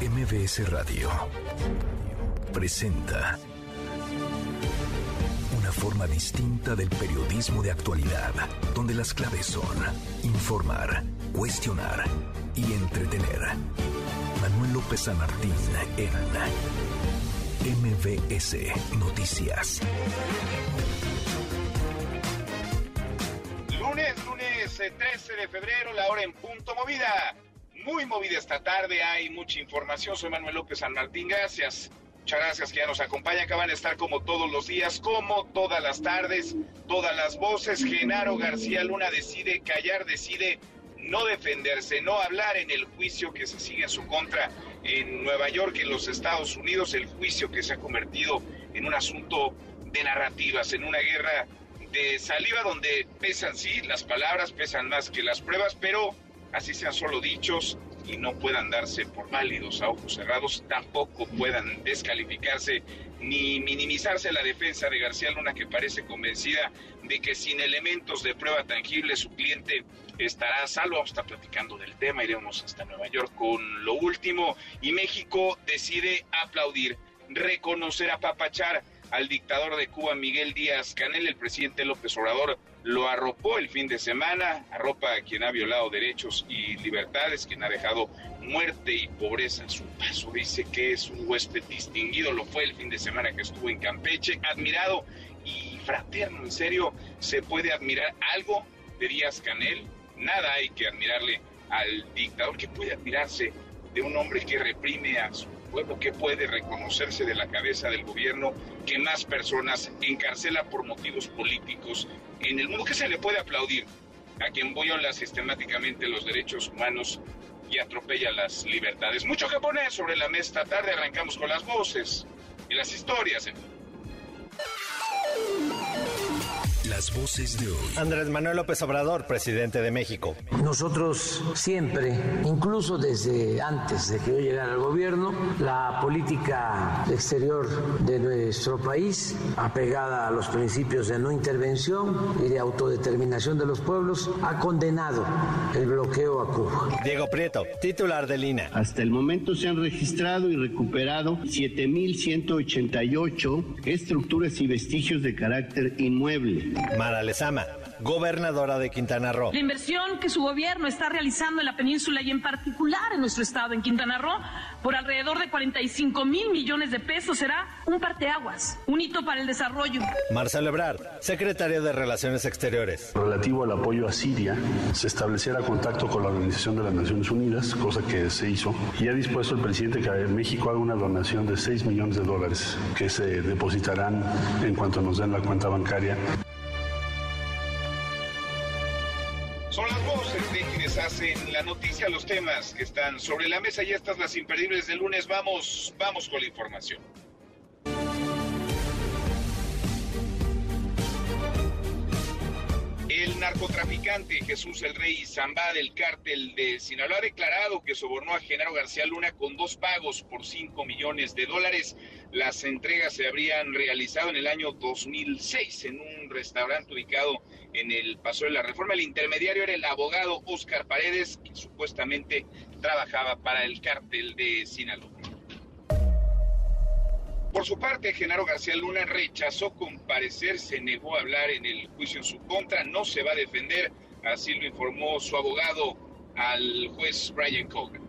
MBS Radio presenta una forma distinta del periodismo de actualidad, donde las claves son informar, cuestionar y entretener. Manuel López San Martín en MBS Noticias. Lunes, lunes 13 eh, de febrero, la hora en punto movida. Muy movida esta tarde, hay mucha información. Soy Manuel López San Martín, gracias. Muchas gracias que ya nos acompañan, que van a estar como todos los días, como todas las tardes, todas las voces. Genaro García Luna decide callar, decide no defenderse, no hablar en el juicio que se sigue en su contra en Nueva York, en los Estados Unidos, el juicio que se ha convertido en un asunto de narrativas, en una guerra de saliva donde pesan, sí, las palabras pesan más que las pruebas, pero así sean solo dichos y no puedan darse por válidos a ojos cerrados, tampoco puedan descalificarse ni minimizarse la defensa de García Luna, que parece convencida de que sin elementos de prueba tangible su cliente estará salvo. A estar platicando del tema, iremos hasta Nueva York con lo último y México decide aplaudir, reconocer, a Papachar al dictador de Cuba, Miguel Díaz Canel, el presidente López Obrador lo arropó el fin de semana, arropa a quien ha violado derechos y libertades, quien ha dejado muerte y pobreza a su paso. Dice que es un huésped distinguido, lo fue el fin de semana que estuvo en Campeche, admirado y fraterno, en serio, ¿se puede admirar algo de Díaz Canel? Nada hay que admirarle al dictador, que puede admirarse de un hombre que reprime a su pueblo que puede reconocerse de la cabeza del gobierno que más personas encarcela por motivos políticos en el mundo. que se le puede aplaudir a quien viola sistemáticamente los derechos humanos y atropella las libertades? Mucho que poner sobre la mesa esta tarde. Arrancamos con las voces y las historias. Las voces de hoy. Andrés Manuel López Obrador, presidente de México. Nosotros siempre, incluso desde antes de que yo llegara al gobierno, la política exterior de nuestro país, apegada a los principios de no intervención y de autodeterminación de los pueblos, ha condenado el bloqueo a Cuba. Diego Prieto, titular de Lina. Hasta el momento se han registrado y recuperado 7.188 estructuras y vestigios de carácter inmueble Mara Lezama, gobernadora de Quintana Roo. La inversión que su gobierno está realizando en la península y en particular en nuestro estado, en Quintana Roo, por alrededor de 45 mil millones de pesos será un parteaguas, un hito para el desarrollo. Marcelo Ebrard, secretario de Relaciones Exteriores. Relativo al apoyo a Siria, se estableciera contacto con la Organización de las Naciones Unidas, cosa que se hizo, y ha dispuesto el presidente que México haga una donación de 6 millones de dólares que se depositarán en cuanto nos den la cuenta bancaria. Hacen la noticia, los temas que están sobre la mesa y estas las imperdibles del lunes. Vamos, vamos con la información. El narcotraficante Jesús el Rey Zamba del cártel de Sinaloa ha declarado que sobornó a Genaro García Luna con dos pagos por 5 millones de dólares. Las entregas se habrían realizado en el año 2006 en un restaurante ubicado en el Paso de la Reforma. El intermediario era el abogado Oscar Paredes, que supuestamente trabajaba para el cártel de Sinaloa. Por su parte, Genaro García Luna rechazó comparecer, se negó a hablar en el juicio en su contra, no se va a defender, así lo informó su abogado al juez Brian Cogan.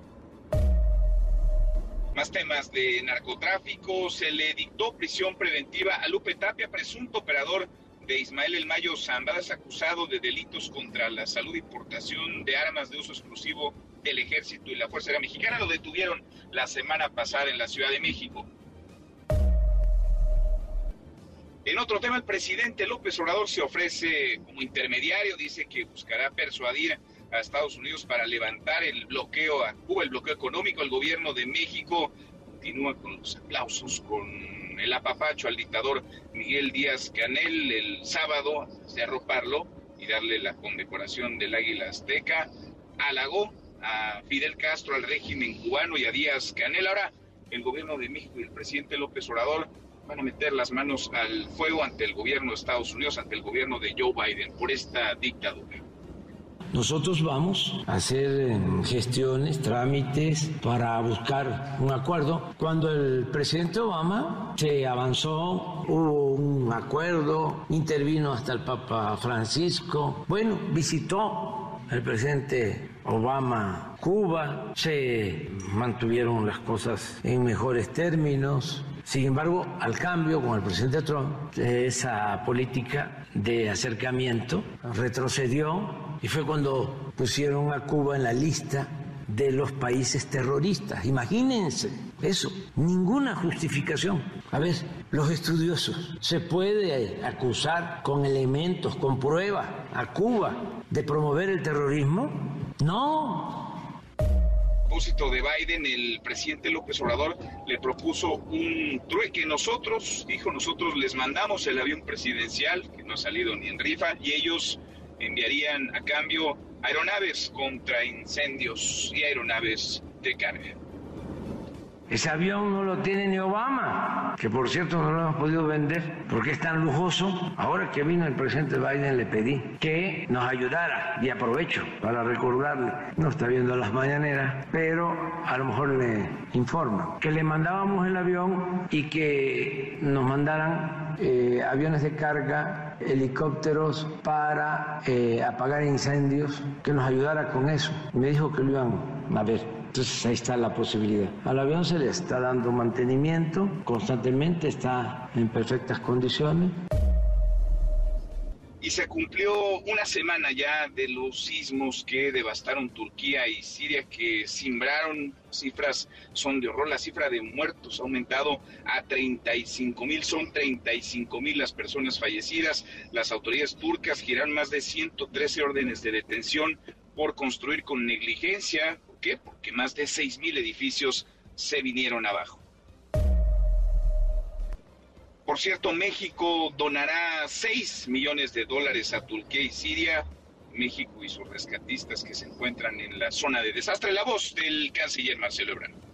Más temas de narcotráfico, se le dictó prisión preventiva a Lupe Tapia, presunto operador de Ismael El Mayo Zambada, es acusado de delitos contra la salud y portación de armas de uso exclusivo del ejército y la Fuerza Aérea Mexicana. Lo detuvieron la semana pasada en la Ciudad de México. En otro tema, el presidente López Obrador se ofrece como intermediario, dice que buscará persuadir a Estados Unidos para levantar el bloqueo a Cuba, el bloqueo económico. El gobierno de México continúa con los aplausos, con el apapacho al dictador Miguel Díaz Canel el sábado, de arroparlo y darle la condecoración del Águila Azteca. Halagó a Fidel Castro, al régimen cubano y a Díaz Canel. Ahora, el gobierno de México y el presidente López Obrador van a meter las manos al fuego ante el gobierno de Estados Unidos, ante el gobierno de Joe Biden por esta dictadura. nosotros vamos a hacer eh, gestiones, trámites para buscar un acuerdo. Cuando el presidente Obama se avanzó, hubo un acuerdo, intervino hasta el Papa Francisco, bueno, visitó el presidente Obama Cuba, se mantuvieron las cosas en mejores términos. Sin embargo, al cambio con el presidente Trump, esa política de acercamiento retrocedió y fue cuando pusieron a Cuba en la lista de los países terroristas. Imagínense eso, ninguna justificación. A ver, los estudiosos, ¿se puede acusar con elementos, con pruebas a Cuba de promover el terrorismo? No, propósito de Biden, el presidente López Obrador le propuso un trueque. Nosotros, dijo, nosotros les mandamos el avión presidencial, que no ha salido ni en rifa, y ellos enviarían a cambio aeronaves contra incendios y aeronaves de carga. Ese avión no lo tiene ni Obama, que por cierto no lo hemos podido vender porque es tan lujoso. Ahora que vino el presidente Biden le pedí que nos ayudara y aprovecho para recordarle, no está viendo las mañaneras, pero a lo mejor le informa que le mandábamos el avión y que nos mandaran eh, aviones de carga, helicópteros para eh, apagar incendios, que nos ayudara con eso. Me dijo que lo iban a ver. Entonces ahí está la posibilidad. Al avión se le está dando mantenimiento constantemente, está en perfectas condiciones. Y se cumplió una semana ya de los sismos que devastaron Turquía y Siria, que simbraron cifras, son de horror. La cifra de muertos ha aumentado a 35 mil, son 35 mil las personas fallecidas. Las autoridades turcas giran más de 113 órdenes de detención por construir con negligencia, qué? Porque más de 6.000 edificios se vinieron abajo. Por cierto, México donará 6 millones de dólares a Turquía y Siria. México y sus rescatistas que se encuentran en la zona de desastre. La voz del canciller Marcelo Ebrard.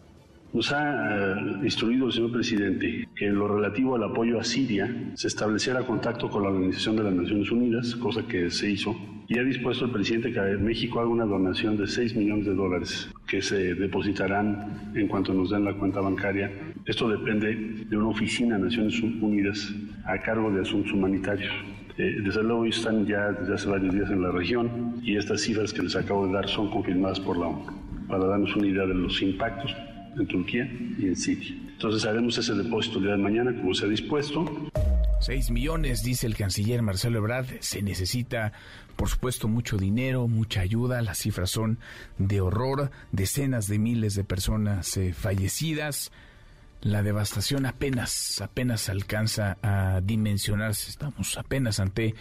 Nos ha eh, instruido el señor presidente que en lo relativo al apoyo a Siria se estableciera contacto con la Organización de las Naciones Unidas, cosa que se hizo, y ha dispuesto el presidente que México haga una donación de 6 millones de dólares que se depositarán en cuanto nos den la cuenta bancaria. Esto depende de una oficina de Naciones Unidas a cargo de asuntos humanitarios. Eh, desde luego están ya desde hace varios días en la región y estas cifras que les acabo de dar son confirmadas por la ONU para darnos una idea de los impactos en Turquía y en Siria. Entonces haremos ese depósito el día de mañana como se ha dispuesto. 6 millones, dice el canciller Marcelo Ebrard. Se necesita, por supuesto, mucho dinero, mucha ayuda. Las cifras son de horror. Decenas de miles de personas eh, fallecidas la devastación apenas, apenas alcanza a dimensionarse. Estamos apenas ante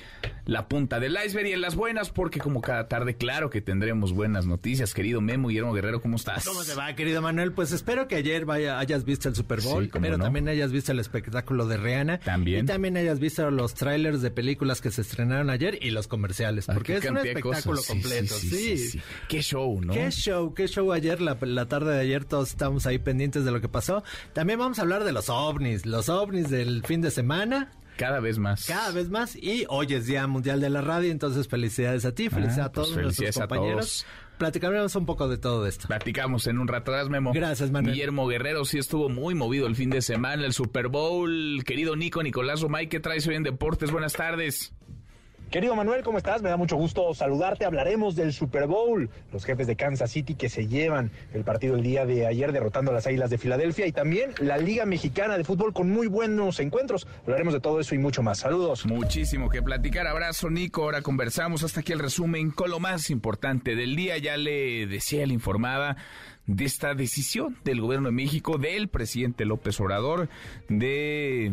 la punta del iceberg y en las buenas, porque como cada tarde, claro que tendremos buenas noticias. Querido Memo, Guillermo Guerrero, ¿cómo estás? ¿Cómo te va, querido Manuel? Pues espero que ayer vaya, hayas visto el Super Bowl, pero también hayas visto el espectáculo de Rihanna. También. Y también hayas visto los trailers de películas que se estrenaron ayer y los comerciales, porque es un espectáculo completo. Sí, sí, Qué show, ¿no? Qué show, qué show ayer, la, la tarde de ayer, todos estamos ahí pendientes de lo que pasó. También vamos a hablar de los ovnis, los ovnis del fin de semana. Cada vez más. Cada vez más. Y hoy es Día Mundial de la Radio, entonces felicidades a ti, felicidades a ah, pues todos nuestros compañeros. Platicaremos un poco de todo esto. Platicamos en un rato atrás, Memo. Gracias, Manuel. Guillermo Guerrero sí estuvo muy movido el fin de semana, el Super Bowl. Querido Nico, Nicolás Romay, ¿qué traes hoy en Deportes? Buenas tardes. Querido Manuel, ¿cómo estás? Me da mucho gusto saludarte. Hablaremos del Super Bowl, los jefes de Kansas City que se llevan el partido el día de ayer derrotando a las Águilas de Filadelfia y también la Liga Mexicana de Fútbol con muy buenos encuentros. Hablaremos de todo eso y mucho más. Saludos. Muchísimo que platicar. Abrazo, Nico. Ahora conversamos hasta aquí el resumen con lo más importante del día. Ya le decía, le informaba de esta decisión del gobierno de México, del presidente López Obrador, de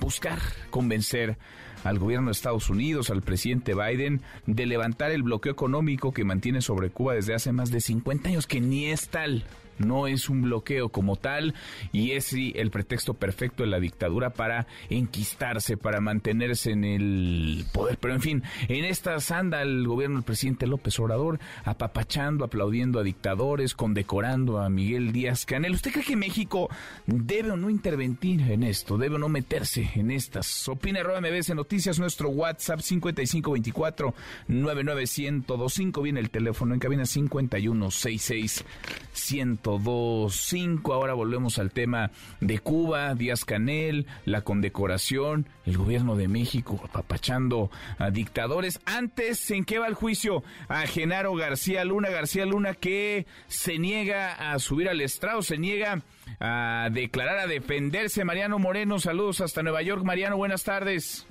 buscar convencer al gobierno de Estados Unidos, al presidente Biden, de levantar el bloqueo económico que mantiene sobre Cuba desde hace más de 50 años, que ni es tal no es un bloqueo como tal y es el pretexto perfecto de la dictadura para enquistarse, para mantenerse en el poder. Pero en fin, en estas anda el gobierno del presidente López Obrador apapachando, aplaudiendo a dictadores, condecorando a Miguel Díaz Canel. ¿Usted cree que México debe o no intervenir en esto? ¿Debe o no meterse en estas? Opina arroba MBS Noticias, nuestro WhatsApp 5524 99125. Viene el teléfono en cabina 5166 1025. Ahora volvemos al tema de Cuba, Díaz Canel, la condecoración, el gobierno de México apapachando a dictadores. Antes, ¿en qué va el juicio? A Genaro García Luna, García Luna que se niega a subir al estrado, se niega a declarar, a defenderse. Mariano Moreno, saludos hasta Nueva York. Mariano, buenas tardes.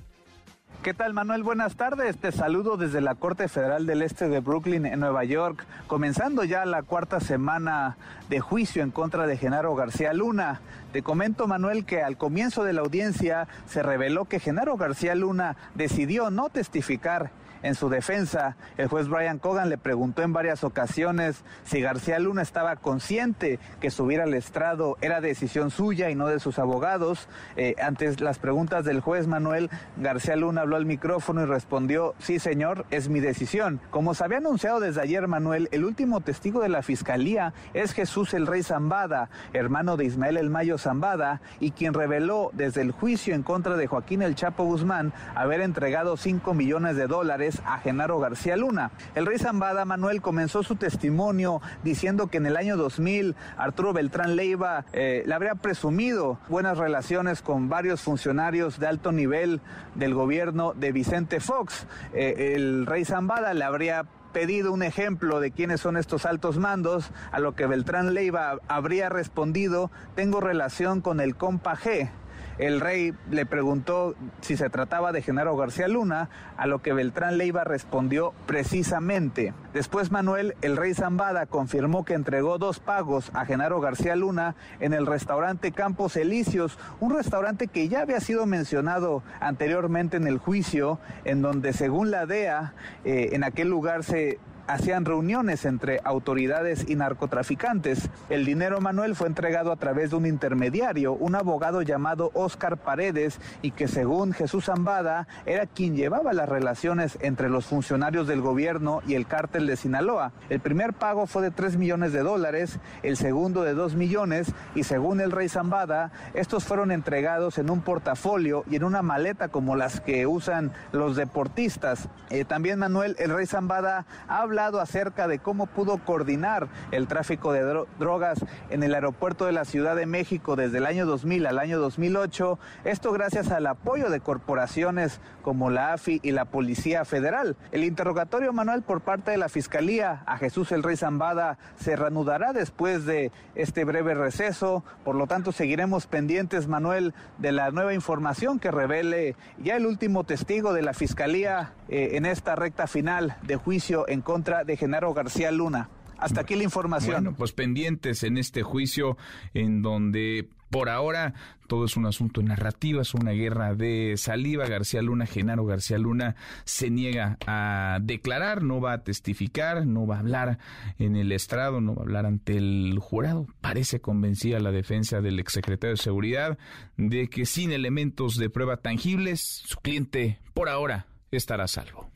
¿Qué tal Manuel? Buenas tardes. Te saludo desde la Corte Federal del Este de Brooklyn, en Nueva York, comenzando ya la cuarta semana de juicio en contra de Genaro García Luna. Te comento Manuel que al comienzo de la audiencia se reveló que Genaro García Luna decidió no testificar en su defensa, el juez Brian Cogan le preguntó en varias ocasiones si García Luna estaba consciente que subir al estrado era decisión suya y no de sus abogados. Eh, ante las preguntas del juez Manuel, García Luna habló al micrófono y respondió, sí señor, es mi decisión. Como se había anunciado desde ayer Manuel, el último testigo de la fiscalía es Jesús el Rey Zambada, hermano de Ismael el Mayo Zambada, y quien reveló desde el juicio en contra de Joaquín el Chapo Guzmán haber entregado 5 millones de dólares a Genaro García Luna. El rey Zambada Manuel comenzó su testimonio diciendo que en el año 2000 Arturo Beltrán Leiva eh, le habría presumido buenas relaciones con varios funcionarios de alto nivel del gobierno de Vicente Fox. Eh, el rey Zambada le habría pedido un ejemplo de quiénes son estos altos mandos, a lo que Beltrán Leiva habría respondido, tengo relación con el compa G. El rey le preguntó si se trataba de Genaro García Luna, a lo que Beltrán Leiva respondió precisamente. Después Manuel, el rey Zambada, confirmó que entregó dos pagos a Genaro García Luna en el restaurante Campos Elíseos, un restaurante que ya había sido mencionado anteriormente en el juicio, en donde según la DEA, eh, en aquel lugar se hacían reuniones entre autoridades y narcotraficantes. El dinero Manuel fue entregado a través de un intermediario, un abogado llamado Oscar Paredes, y que según Jesús Zambada era quien llevaba las relaciones entre los funcionarios del gobierno y el cártel de Sinaloa. El primer pago fue de 3 millones de dólares, el segundo de 2 millones, y según el rey Zambada, estos fueron entregados en un portafolio y en una maleta como las que usan los deportistas. Eh, también Manuel, el rey Zambada habla acerca de cómo pudo coordinar el tráfico de drogas en el aeropuerto de la Ciudad de México desde el año 2000 al año 2008. Esto gracias al apoyo de corporaciones como la AFI y la Policía Federal. El interrogatorio manual por parte de la Fiscalía a Jesús el Rey Zambada se reanudará después de este breve receso. Por lo tanto, seguiremos pendientes, Manuel, de la nueva información que revele ya el último testigo de la Fiscalía eh, en esta recta final de juicio en contra de Genaro García Luna. Hasta aquí la información. Bueno, pues pendientes en este juicio en donde por ahora todo es un asunto de narrativa, es una guerra de saliva. García Luna, Genaro García Luna se niega a declarar, no va a testificar, no va a hablar en el estrado, no va a hablar ante el jurado. Parece convencida la defensa del exsecretario de Seguridad de que sin elementos de prueba tangibles, su cliente por ahora estará a salvo.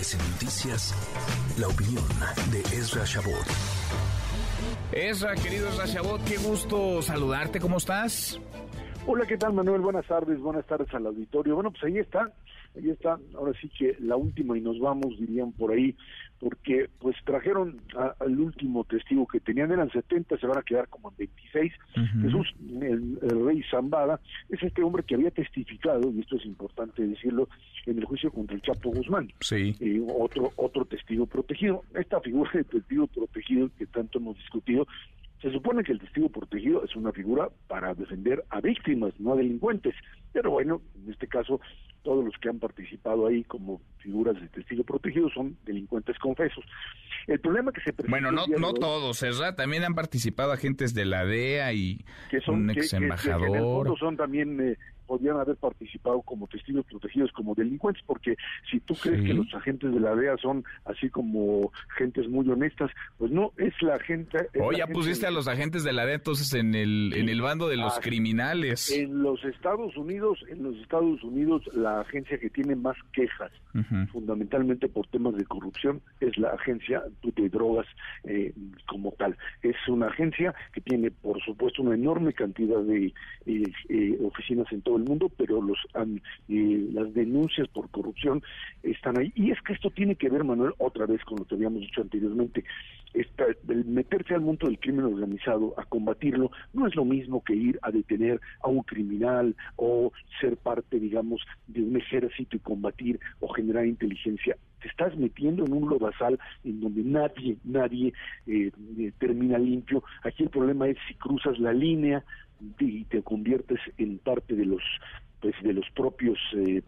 Noticias, la opinión de Ezra Shabot. Ezra, querido Ezra Shabot, qué gusto saludarte, ¿cómo estás? Hola, ¿qué tal Manuel? Buenas tardes, buenas tardes al auditorio. Bueno, pues ahí está, ahí está, ahora sí que la última y nos vamos, dirían por ahí, porque pues trajeron al último testigo que tenían, eran 70, se van a quedar como en 26. Jesús, el, rey Zambada, es este hombre que había testificado, y esto es importante decirlo, en el juicio contra el Chapo Guzmán. Sí. Eh, otro, otro testigo protegido. Esta figura de testigo protegido que tanto hemos discutido, se supone que el testigo protegido es una figura para defender a víctimas, no a delincuentes. Pero bueno, en este caso, todos los que han participado ahí como figuras de testigo protegido son delincuentes confesos. El problema que se Bueno, no, no todos, ¿verdad? También han participado agentes de la DEA y que son, un ex embajador. Que, son también eh, podían haber participado como testigos protegidos, como delincuentes, porque si tú crees que los agentes de la DEA son así como gentes muy honestas, pues no, es la gente... O ya pusiste a los agentes de la DEA entonces en el, en el bando de los ah, criminales. En los Estados Unidos, en los Estados Unidos, la agencia que tiene más quejas, fundamentalmente por temas de corrupción, es la agencia de drogas eh, como tal. Es una agencia que tiene, por supuesto, una enorme cantidad de eh, eh, oficinas en todo el mundo, pero los las denuncias por corrupción están ahí. Y es que esto tiene que ver, Manuel, otra vez con lo que habíamos dicho anteriormente. Esta, el meterse al mundo del crimen organizado, a combatirlo, no es lo mismo que ir a detener a un criminal o ser parte, digamos, de un ejército y combatir o generar inteligencia te estás metiendo en un lodazal en donde nadie, nadie eh, eh, termina limpio. Aquí el problema es si cruzas la línea y te conviertes en parte de los, pues, de los propios eh,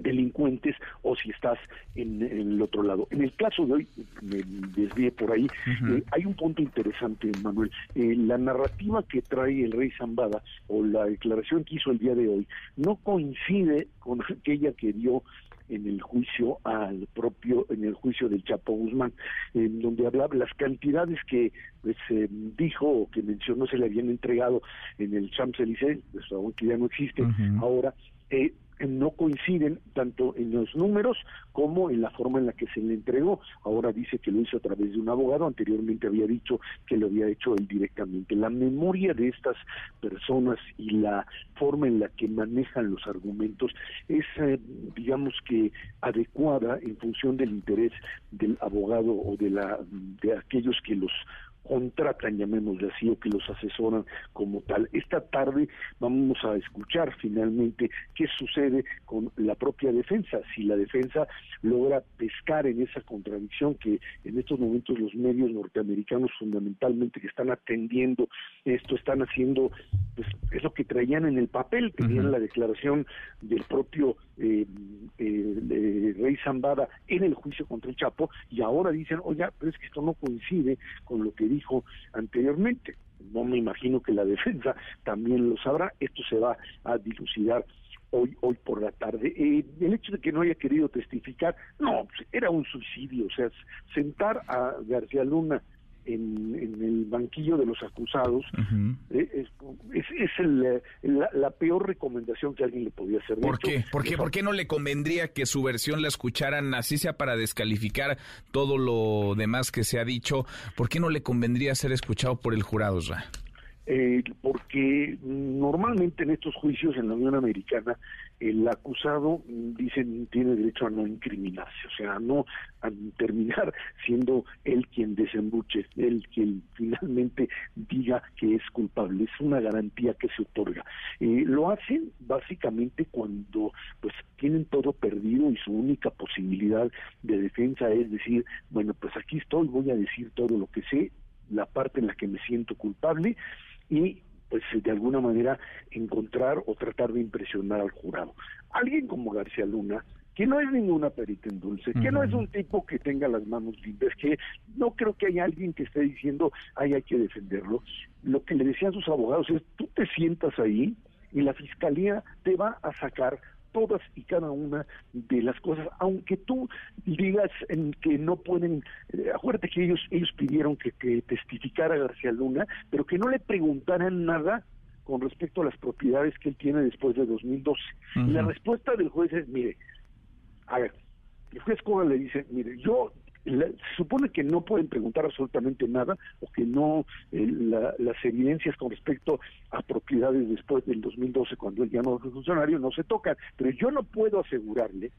delincuentes o si estás en, el otro lado. En el caso de hoy, me desvié por ahí, hay un punto interesante, Manuel. la narrativa que trae el rey Zambada o la declaración que hizo el día de hoy no coincide con aquella que dio en el juicio al propio, en el juicio del Chapo Guzmán, en donde hablaba las cantidades que pues, dijo o que mencionó se le habían entregado en el Champs-Élysées, pues, que ya no existe ahora, eh, no coinciden tanto en los números como en la forma en la que se le entregó. Ahora dice que lo hizo a través de un abogado, anteriormente había dicho que lo había hecho él directamente. La memoria de estas personas y la forma en la que manejan los argumentos es, eh, digamos que, adecuada en función del interés del abogado o de, la, de aquellos que los contratan, llamémosle así, o que los asesoran como tal. Esta tarde vamos a escuchar finalmente qué sucede con la propia defensa, si la defensa logra pescar en esa contradicción que en estos momentos los medios norteamericanos fundamentalmente que están atendiendo esto, están haciendo, pues es lo que traían en el papel, tenían la declaración del propio eh, eh, Rey Zambada en el juicio contra el Chapo y ahora dicen, oye, pero es que esto no coincide con lo que dijo anteriormente. No me imagino que la defensa también lo sabrá. Esto se va a dilucidar hoy hoy por la tarde. Eh, el hecho de que no haya querido testificar, no, pues, era un suicidio. O sea, sentar a García Luna en, el banquillo de los acusados eh, es, es, el, la, peor recomendación que alguien le podía hacer. ¿Por qué? ¿Por qué? ¿Por qué no le convendría que su versión la escucharan así sea para descalificar todo lo demás que se ha dicho? ¿Por qué no le convendría ser escuchado por el jurado, Ra? Eh, porque normalmente en estos juicios en la Unión Americana el acusado dicen tiene derecho a no incriminarse, o sea, a no a terminar siendo él quien desembuche, él quien finalmente diga que es culpable, es una garantía que se otorga. Eh, lo hacen básicamente cuando pues tienen todo perdido y su única posibilidad de defensa es decir, bueno, pues aquí estoy, voy a decir todo lo que sé, la parte en la que me siento culpable y pues de alguna manera encontrar o tratar de impresionar al jurado. Alguien como García Luna, que no es ninguna perita en dulce, que no es un tipo que tenga las manos limpias, que no creo que haya alguien que esté diciendo, ay, hay que defenderlo. Lo que le decían sus abogados es, tú te sientas ahí y la fiscalía te va a sacar todas y cada una de las cosas, aunque tú digas en que no pueden, eh, acuérdate que ellos ellos pidieron que, que testificara García Luna, pero que no le preguntaran nada con respecto a las propiedades que él tiene después de 2012. Y la respuesta del juez es, mire, a ver, el juez Cobra le dice, mire, yo se supone que no pueden preguntar absolutamente nada o que no eh, las evidencias con respecto a propiedades después del 2012 cuando él ya no funcionario no se tocan pero yo no puedo asegurarle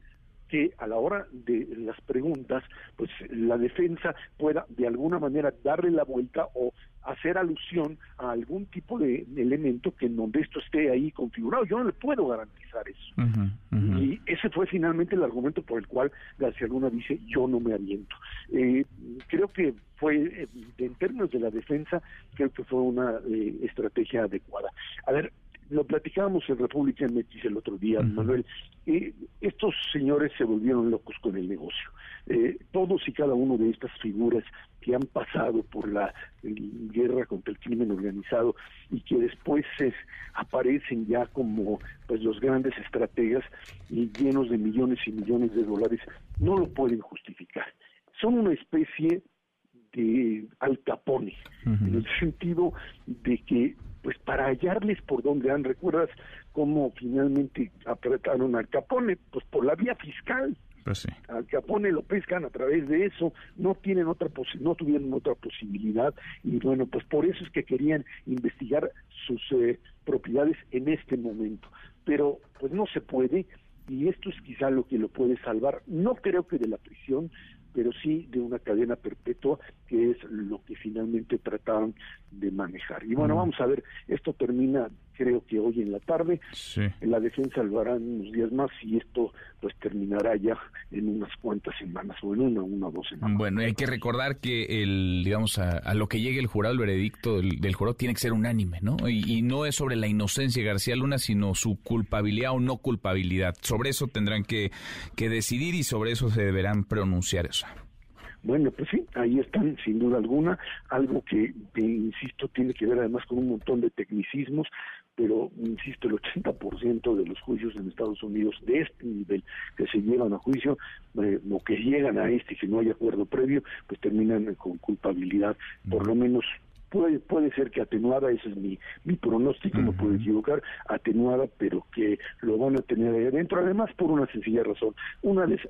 que a la hora de las preguntas, pues la defensa pueda de alguna manera darle la vuelta o hacer alusión a algún tipo de elemento que en donde esto esté ahí configurado. Yo no le puedo garantizar eso. Y ese fue finalmente el argumento por el cual García Luna dice yo no me aviento. Eh, creo que fue, eh, en términos de la defensa, creo que fue una eh, estrategia adecuada. A ver, lo platicábamos en República MX el otro día, Manuel, eh, estos señores se volvieron locos con el negocio. Eh, todos y cada uno de estas figuras que han pasado por la guerra contra el crimen organizado y que después aparecen ya como pues los grandes estrategas y llenos de millones y millones de dólares, no lo pueden justificar. Son una especie de Al Capone, en el sentido de que pues para hallarles por donde han, ¿recuerdas cómo finalmente apretaron al Capone? Pues por la vía fiscal. Pues al Capone lo pescan a través de eso, no tienen otra no tuvieron otra posibilidad y bueno, pues por eso es que querían investigar sus eh, propiedades en este momento. Pero pues no se puede y esto es quizá lo que lo puede salvar. No creo que de la prisión, pero sí de una cadena perpetua, que es lo que finalmente trataban de manejar. Y bueno, vamos a ver, esto termina creo que hoy en la tarde, en la defensa lo harán unos días más y esto pues terminará ya en unas cuantas semanas o en una, una o dos semanas. Bueno, hay que recordar que el, digamos, a, lo que llegue el jurado, el veredicto del, jurado tiene que ser unánime, ¿no? Y, y, no es sobre la inocencia de García Luna, sino su culpabilidad o no culpabilidad. Sobre eso tendrán que, que decidir y sobre eso se deberán pronunciar eso. Bueno, pues sí, ahí están, sin duda alguna, algo que, insisto, tiene que ver además con un montón de tecnicismos, pero, insisto, el 80% de los juicios en Estados Unidos de este nivel que se llevan a juicio, eh, o que llegan a este, que no hay acuerdo previo, pues terminan con culpabilidad, por lo menos puede, puede ser que atenuada, ese es mi, mi pronóstico, no puedo equivocar, atenuada, pero que lo van a tener ahí adentro, además por una sencilla razón, una vez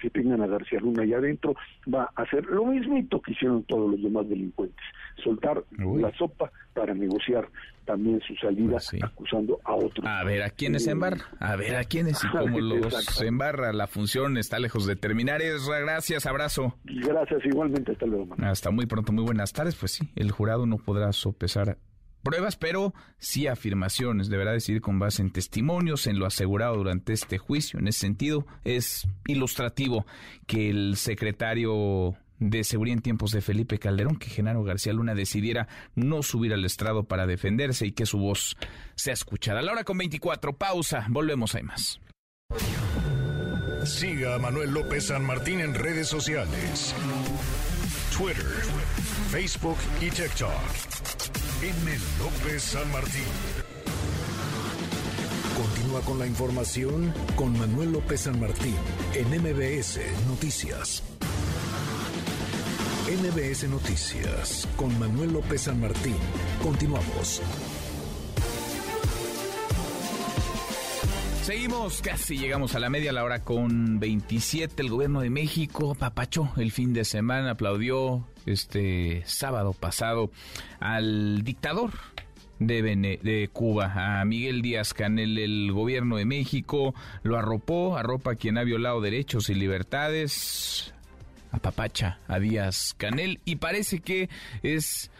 que tengan a García Luna ahí adentro, va a hacer lo mismito que hicieron todos los demás delincuentes, soltar la sopa para negociar también su salida pues acusando a otros. A ver, ¿a quiénes se embarra? A ver, ¿a quiénes y cómo los embarra? La función está lejos de terminar. Esra, gracias, abrazo. Gracias, igualmente, hasta luego. Hasta muy pronto, muy buenas tardes. Pues sí, el jurado no podrá sopesar pruebas, pero sí afirmaciones. Deberá decir con base en testimonios, en lo asegurado durante este juicio. En ese sentido, es ilustrativo que el secretario de seguridad en tiempos de Felipe Calderón que Genaro García Luna decidiera no subir al estrado para defenderse y que su voz sea escuchada. A la hora con 24, pausa, volvemos, hay más. Siga a Manuel López San Martín en redes sociales. Twitter, Facebook y TikTok. M. López San Martín. Continúa con la información con Manuel López San Martín en MBS Noticias. NBS Noticias con Manuel López San Martín. Continuamos. Seguimos, casi llegamos a la media, la hora con 27. El gobierno de México papachó el fin de semana, aplaudió este sábado pasado al dictador de, de, Cuba, a Miguel Díaz Canel, el gobierno de México lo arropó, arropa a quien ha violado derechos y libertades, a Papacha, a Díaz Canel, y parece que es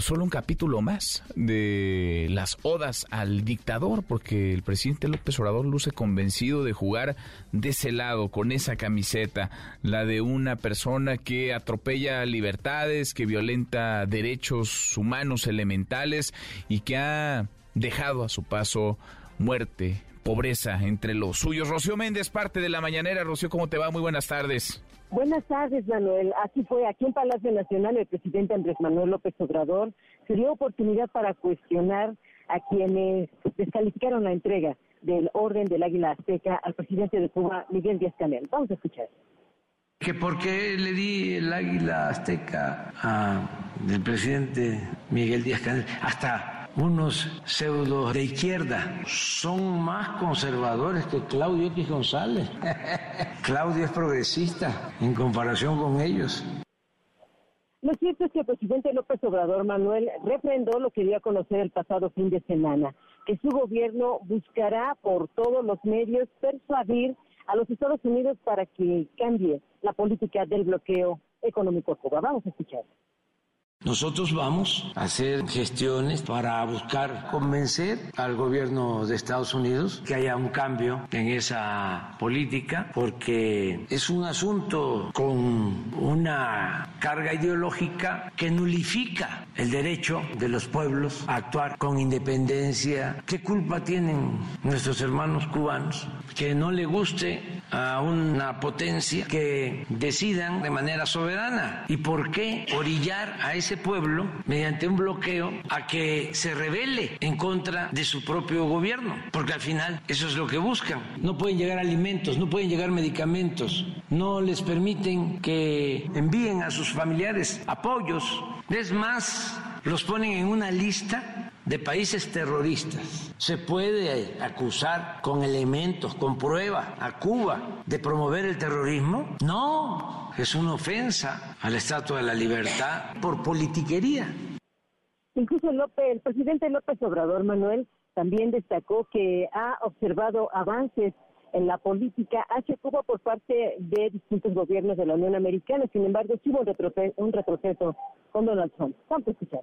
solo un capítulo más de las odas al dictador, porque el presidente López Obrador luce convencido de jugar de ese lado, con esa camiseta, la de una persona que atropella libertades, que violenta derechos humanos elementales y que ha dejado a su paso muerte, pobreza entre los suyos. Rocío Méndez, parte de la mañanera. Rocío, ¿cómo te va? Muy buenas tardes. Buenas tardes, Manuel. Así fue, aquí en Palacio Nacional el presidente Andrés Manuel López Obrador se dio oportunidad para cuestionar a quienes descalificaron la entrega del Orden del Águila Azteca al presidente de Cuba, Miguel Díaz Canel. Vamos a escuchar. Que por qué le di el Águila Azteca al presidente Miguel Díaz Canel, hasta unos pseudos de izquierda son más conservadores que Claudio X González. Claudio es progresista en comparación con ellos. Lo cierto es que el presidente López Obrador Manuel refrendó lo que dio a conocer el pasado fin de semana, que su gobierno buscará por todos los medios persuadir a los Estados Unidos para que cambie la política del bloqueo económico Cuba. Vamos a escuchar Nosotros vamos a hacer gestiones para buscar convencer al gobierno de Estados Unidos que haya un cambio en esa política, porque es un asunto con una carga ideológica que nulifica el derecho de los pueblos a actuar con independencia. ¿Qué culpa tienen nuestros hermanos cubanos que no le guste a una potencia que decidan de manera soberana? ¿Y por qué orillar a ese pueblo mediante un bloqueo a que se revele en contra de su propio gobierno, porque al final eso es lo que buscan. No pueden llegar alimentos, no pueden llegar medicamentos, no les permiten que envíen a sus familiares apoyos. Es más, los ponen en una lista de países terroristas. ¿Se puede acusar con elementos, con pruebas a Cuba de promover el terrorismo? No, es una ofensa a la Estatua de la Libertad por politiquería. Incluso López, el presidente López Obrador Manuel también destacó que ha observado avances en la política hacia Cuba por parte de distintos gobiernos de la Unión Americana. Sin embargo, hubo un retroceso, un retroceso con Donald Trump. Vamos a escuchar.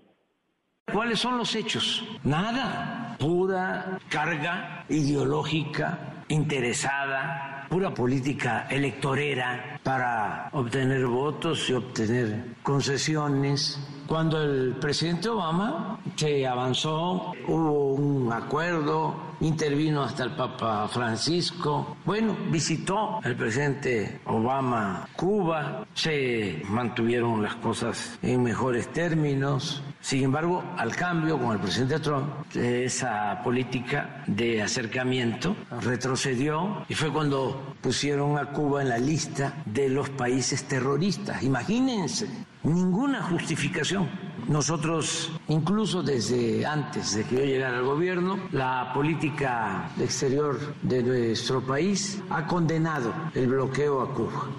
¿Cuáles son los hechos? Nada. Pura carga ideológica, interesada, pura política electorera para obtener votos y obtener concesiones. Cuando el presidente Obama se avanzó, hubo un acuerdo, intervino hasta el Papa Francisco. Bueno, visitó el presidente Obama Cuba, se mantuvieron las cosas en mejores términos. Sin embargo, al cambio con el presidente Trump, esa política de acercamiento retrocedió y fue cuando pusieron a Cuba en la lista de los países terroristas. Imagínense, ninguna justificación. Nosotros, incluso desde antes de que yo llegara al gobierno, la política exterior de nuestro país ha condenado el bloqueo a Cuba.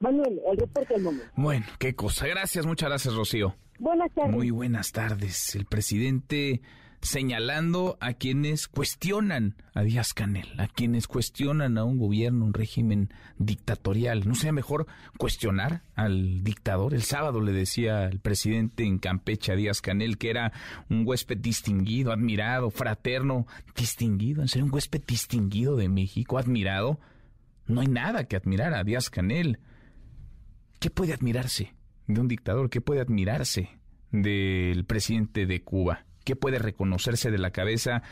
Manuel, el reporte del momento. Bueno, qué cosa. Gracias, muchas gracias, Rocío. Buenas tardes. Muy buenas tardes. El presidente señalando a quienes cuestionan a Díaz Canel, a quienes cuestionan a un gobierno, un régimen dictatorial. ¿No sería mejor cuestionar al dictador? El sábado le decía el presidente en Campeche a Díaz Canel que era un huésped distinguido, admirado, fraterno, distinguido, en ser un huésped distinguido de México, admirado. No hay nada que admirar a Díaz Canel. ¿Qué puede admirarse de un dictador? ¿Qué puede admirarse del presidente de Cuba? ¿Qué puede reconocerse de la cabeza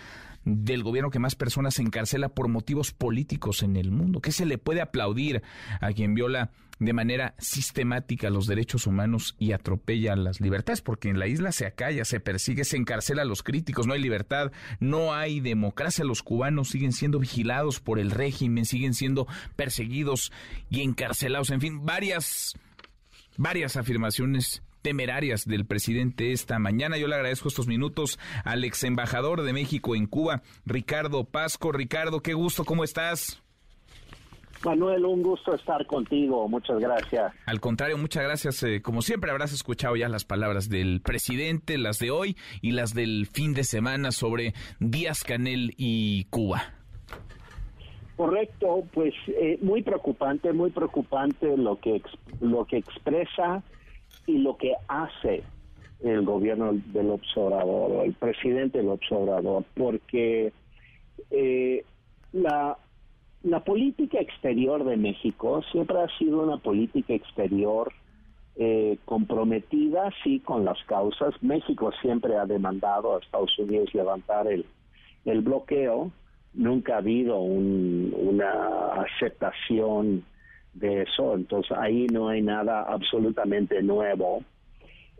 del gobierno que más personas encarcela por motivos políticos en el mundo? ¿Qué se le puede aplaudir a quien viola de manera sistemática los derechos humanos y atropella las libertades? Porque en la isla se acalla, se persigue, se encarcela a los críticos, no hay libertad, no hay democracia. Los cubanos siguen siendo vigilados por el régimen, siguen siendo perseguidos y encarcelados. En fin, varias, varias afirmaciones temerarias del presidente esta mañana. Yo le agradezco estos minutos al ex embajador de México en Cuba, Ricardo Pasco. Ricardo, qué gusto, ¿cómo estás? Manuel, un gusto estar contigo, muchas gracias. Al contrario, muchas gracias. Eh, como siempre, habrás escuchado ya las palabras del presidente, las de hoy y las del fin de semana sobre Díaz Canel y Cuba. Correcto, pues eh, muy preocupante, muy preocupante lo que lo que expresa y lo que hace el gobierno del observador, el presidente del observador, porque eh, la, la política exterior de México siempre ha sido una política exterior eh, comprometida, sí, con las causas. México siempre ha demandado a Estados Unidos levantar el, el bloqueo. Nunca ha habido un, una aceptación de eso, entonces ahí no hay nada absolutamente nuevo.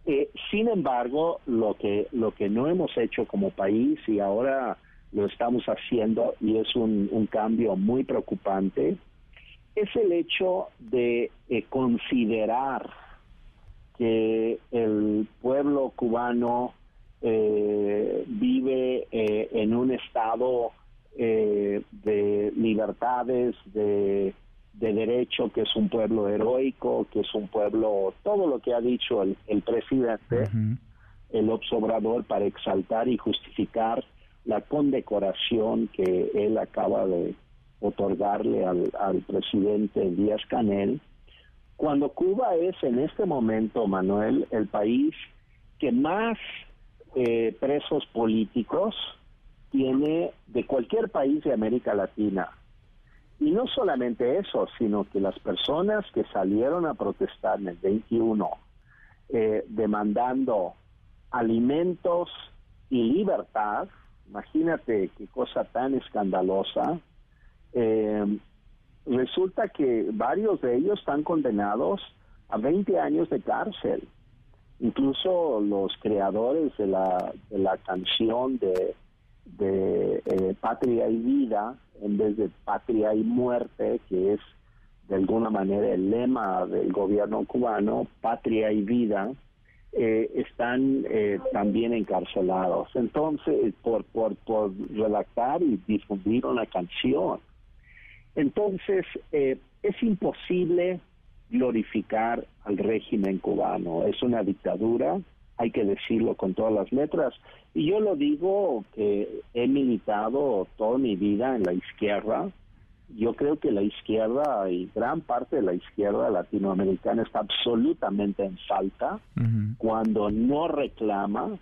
Eh, sin embargo, lo que, lo que no hemos hecho como país y ahora lo estamos haciendo y es un, un cambio muy preocupante, es el hecho de eh, considerar que el pueblo cubano eh, vive en un estado de libertades, de de derecho, que es un pueblo heroico, que es un pueblo, todo lo que ha dicho el, presidente, el obsobrador, para exaltar y justificar la condecoración que él acaba de otorgarle al, al presidente Díaz Canel, Cuando Cuba es en este momento, Manuel, el país que más eh, presos políticos tiene de cualquier país de América Latina. Y no solamente eso, sino que las personas que salieron a protestar en el 21 eh, demandando alimentos y libertad, imagínate qué cosa tan escandalosa, eh, resulta que varios de ellos están condenados a 20 años de cárcel. Incluso los creadores de la, de la canción de, de eh, Patria y Vida, en vez de Patria y Muerte, que es de alguna manera el lema del gobierno cubano, Patria y Vida, eh, están eh, también encarcelados. Entonces, por, por, por redactar y difundir una canción. Entonces, eh, es imposible glorificar al régimen cubano. Es una dictadura, hay que decirlo con todas las letras. Y yo lo digo que he militado toda mi vida en la izquierda. Yo creo que la izquierda y gran parte de la izquierda latinoamericana está absolutamente en falta cuando no reclama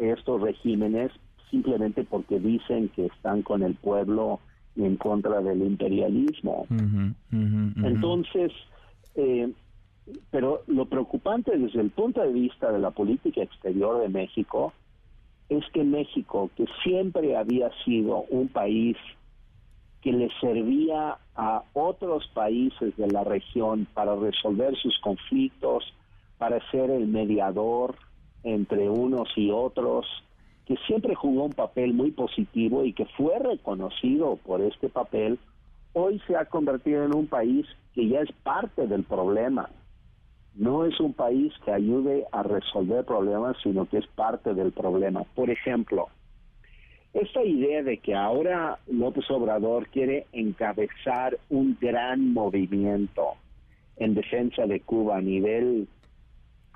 estos regímenes simplemente porque dicen que están con el pueblo y en contra del imperialismo. Entonces, eh, pero lo preocupante desde el punto de vista de la política exterior de México es que México, que siempre había sido un país que le servía a otros países de la región para resolver sus conflictos, para ser el mediador entre unos y otros, que siempre jugó un papel muy positivo y que fue reconocido por este papel, hoy se ha convertido en un país que ya es parte del problema. No es un país que ayude a resolver problemas, sino que es parte del problema. Por ejemplo, esta idea de que ahora López Obrador quiere encabezar un gran movimiento en defensa de Cuba a nivel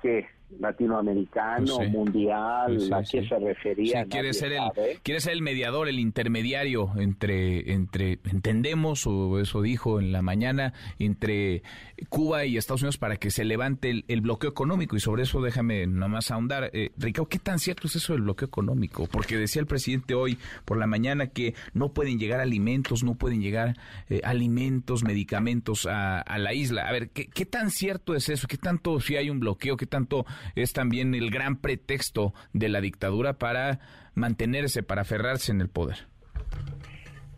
que latinoamericano, pues mundial, a qué se refería. quiere ser el quiere ser el mediador, el intermediario entre entre entendemos o eso dijo en la mañana entre Cuba y Estados Unidos para que se levante el, bloqueo económico y sobre eso déjame nomás ahondar. Eh, Ricardo, ¿qué tan cierto es eso del bloqueo económico? Porque decía el presidente hoy por la mañana que no pueden llegar alimentos, no pueden llegar eh, alimentos, medicamentos a, la isla. A ver, ¿qué, ¿qué tan cierto es eso? ¿Qué tanto si hay un bloqueo? ¿Qué tanto es también el gran pretexto de la dictadura para mantenerse, para aferrarse en el poder.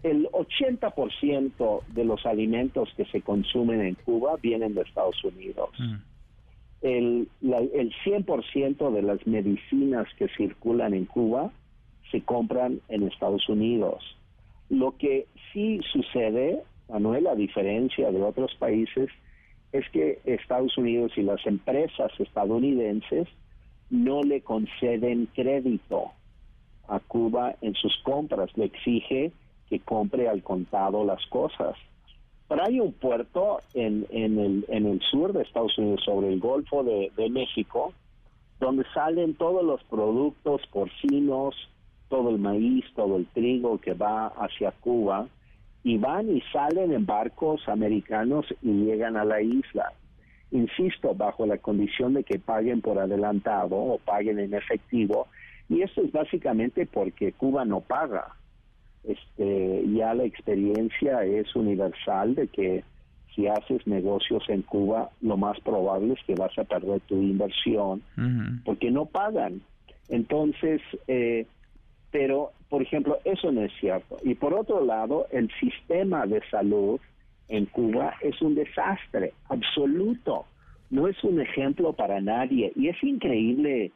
El 80% de los alimentos que se consumen en Cuba vienen de Estados Unidos. Mm. El, el 100% de las medicinas que circulan en Cuba se compran en Estados Unidos. Lo que sí sucede, Manuel, a diferencia de otros países, es que Estados Unidos y las empresas estadounidenses no le conceden crédito a Cuba en sus compras, le exige que compre al contado las cosas. Pero hay un puerto en, en, el, en el sur de Estados Unidos, sobre el Golfo de, de México, donde salen todos los productos porcinos, todo el maíz, todo el trigo que va hacia Cuba, y van y salen en barcos americanos y llegan a la isla. Insisto, bajo la condición de que paguen por adelantado o paguen en efectivo, y esto es básicamente porque Cuba no paga. Este, ya la experiencia es universal de que si haces negocios en Cuba, lo más probable es que vas a perder tu inversión porque no pagan. Entonces, eh, pero, por ejemplo, eso no es cierto. Y por otro lado, el sistema de salud en Cuba es un desastre absoluto. No es un ejemplo para nadie. Y es increíble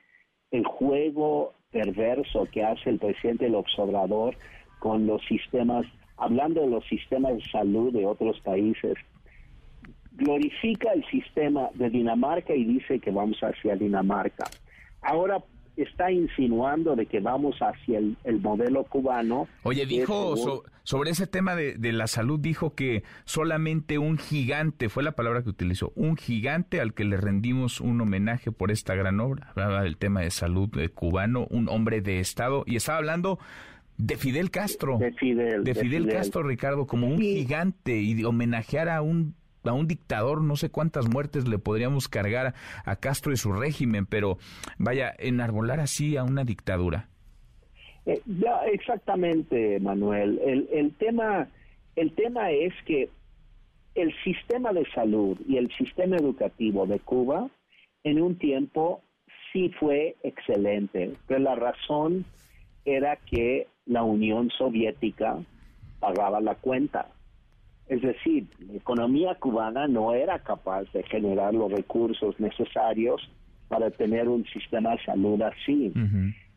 el juego perverso que hace el presidente del Observador con los sistemas, hablando de los sistemas de salud de otros países. Glorifica el sistema de Dinamarca y dice que vamos hacia Dinamarca. Ahora está insinuando de que vamos hacia el, modelo cubano. Oye, dijo sobre ese tema de, la salud, dijo que solamente un gigante, fue la palabra que utilizó, un gigante al que le rendimos un homenaje por esta gran obra. Hablaba del tema de salud cubano, un hombre de Estado, y estaba hablando de Fidel Castro. De Fidel. De Fidel, Castro, Ricardo, como un gigante y de homenajear a un a un dictador, no sé cuántas muertes le podríamos cargar a Castro y su régimen, pero vaya, enarbolar así a una dictadura. Eh, ya, exactamente, Manuel. El, el, tema, el tema es que el sistema de salud y el sistema educativo de Cuba en un tiempo sí fue excelente, pero la razón era que la Unión Soviética pagaba la cuenta. Es decir, la economía cubana no era capaz de generar los recursos necesarios para tener un sistema de salud así.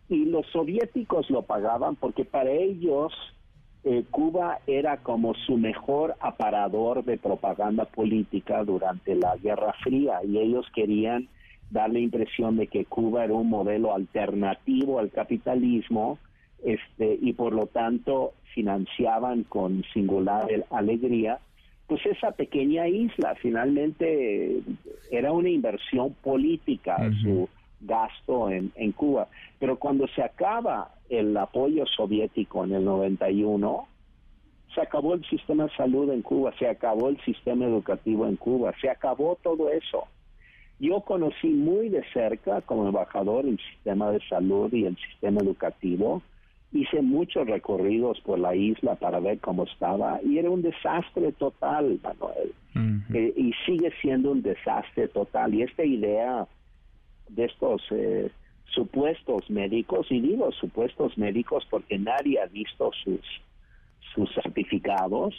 Y los soviéticos lo pagaban porque para ellos eh, Cuba era como su mejor aparador de propaganda política durante la Guerra Fría y ellos querían dar la impresión de que Cuba era un modelo alternativo al capitalismo este, y por lo tanto financiaban con singular alegría, pues esa pequeña isla finalmente era una inversión política su gasto en, en Cuba. Pero cuando se acaba el apoyo soviético en el 91, se acabó el sistema de salud en Cuba, se acabó el sistema educativo en Cuba, se acabó todo eso. Yo conocí muy de cerca como embajador el sistema de salud y el sistema educativo hice muchos recorridos por la isla para ver cómo estaba y era un desastre total, Manuel. Eh, y sigue siendo un desastre total. Y esta idea de estos eh, supuestos médicos, y digo supuestos médicos porque nadie ha visto sus, sus certificados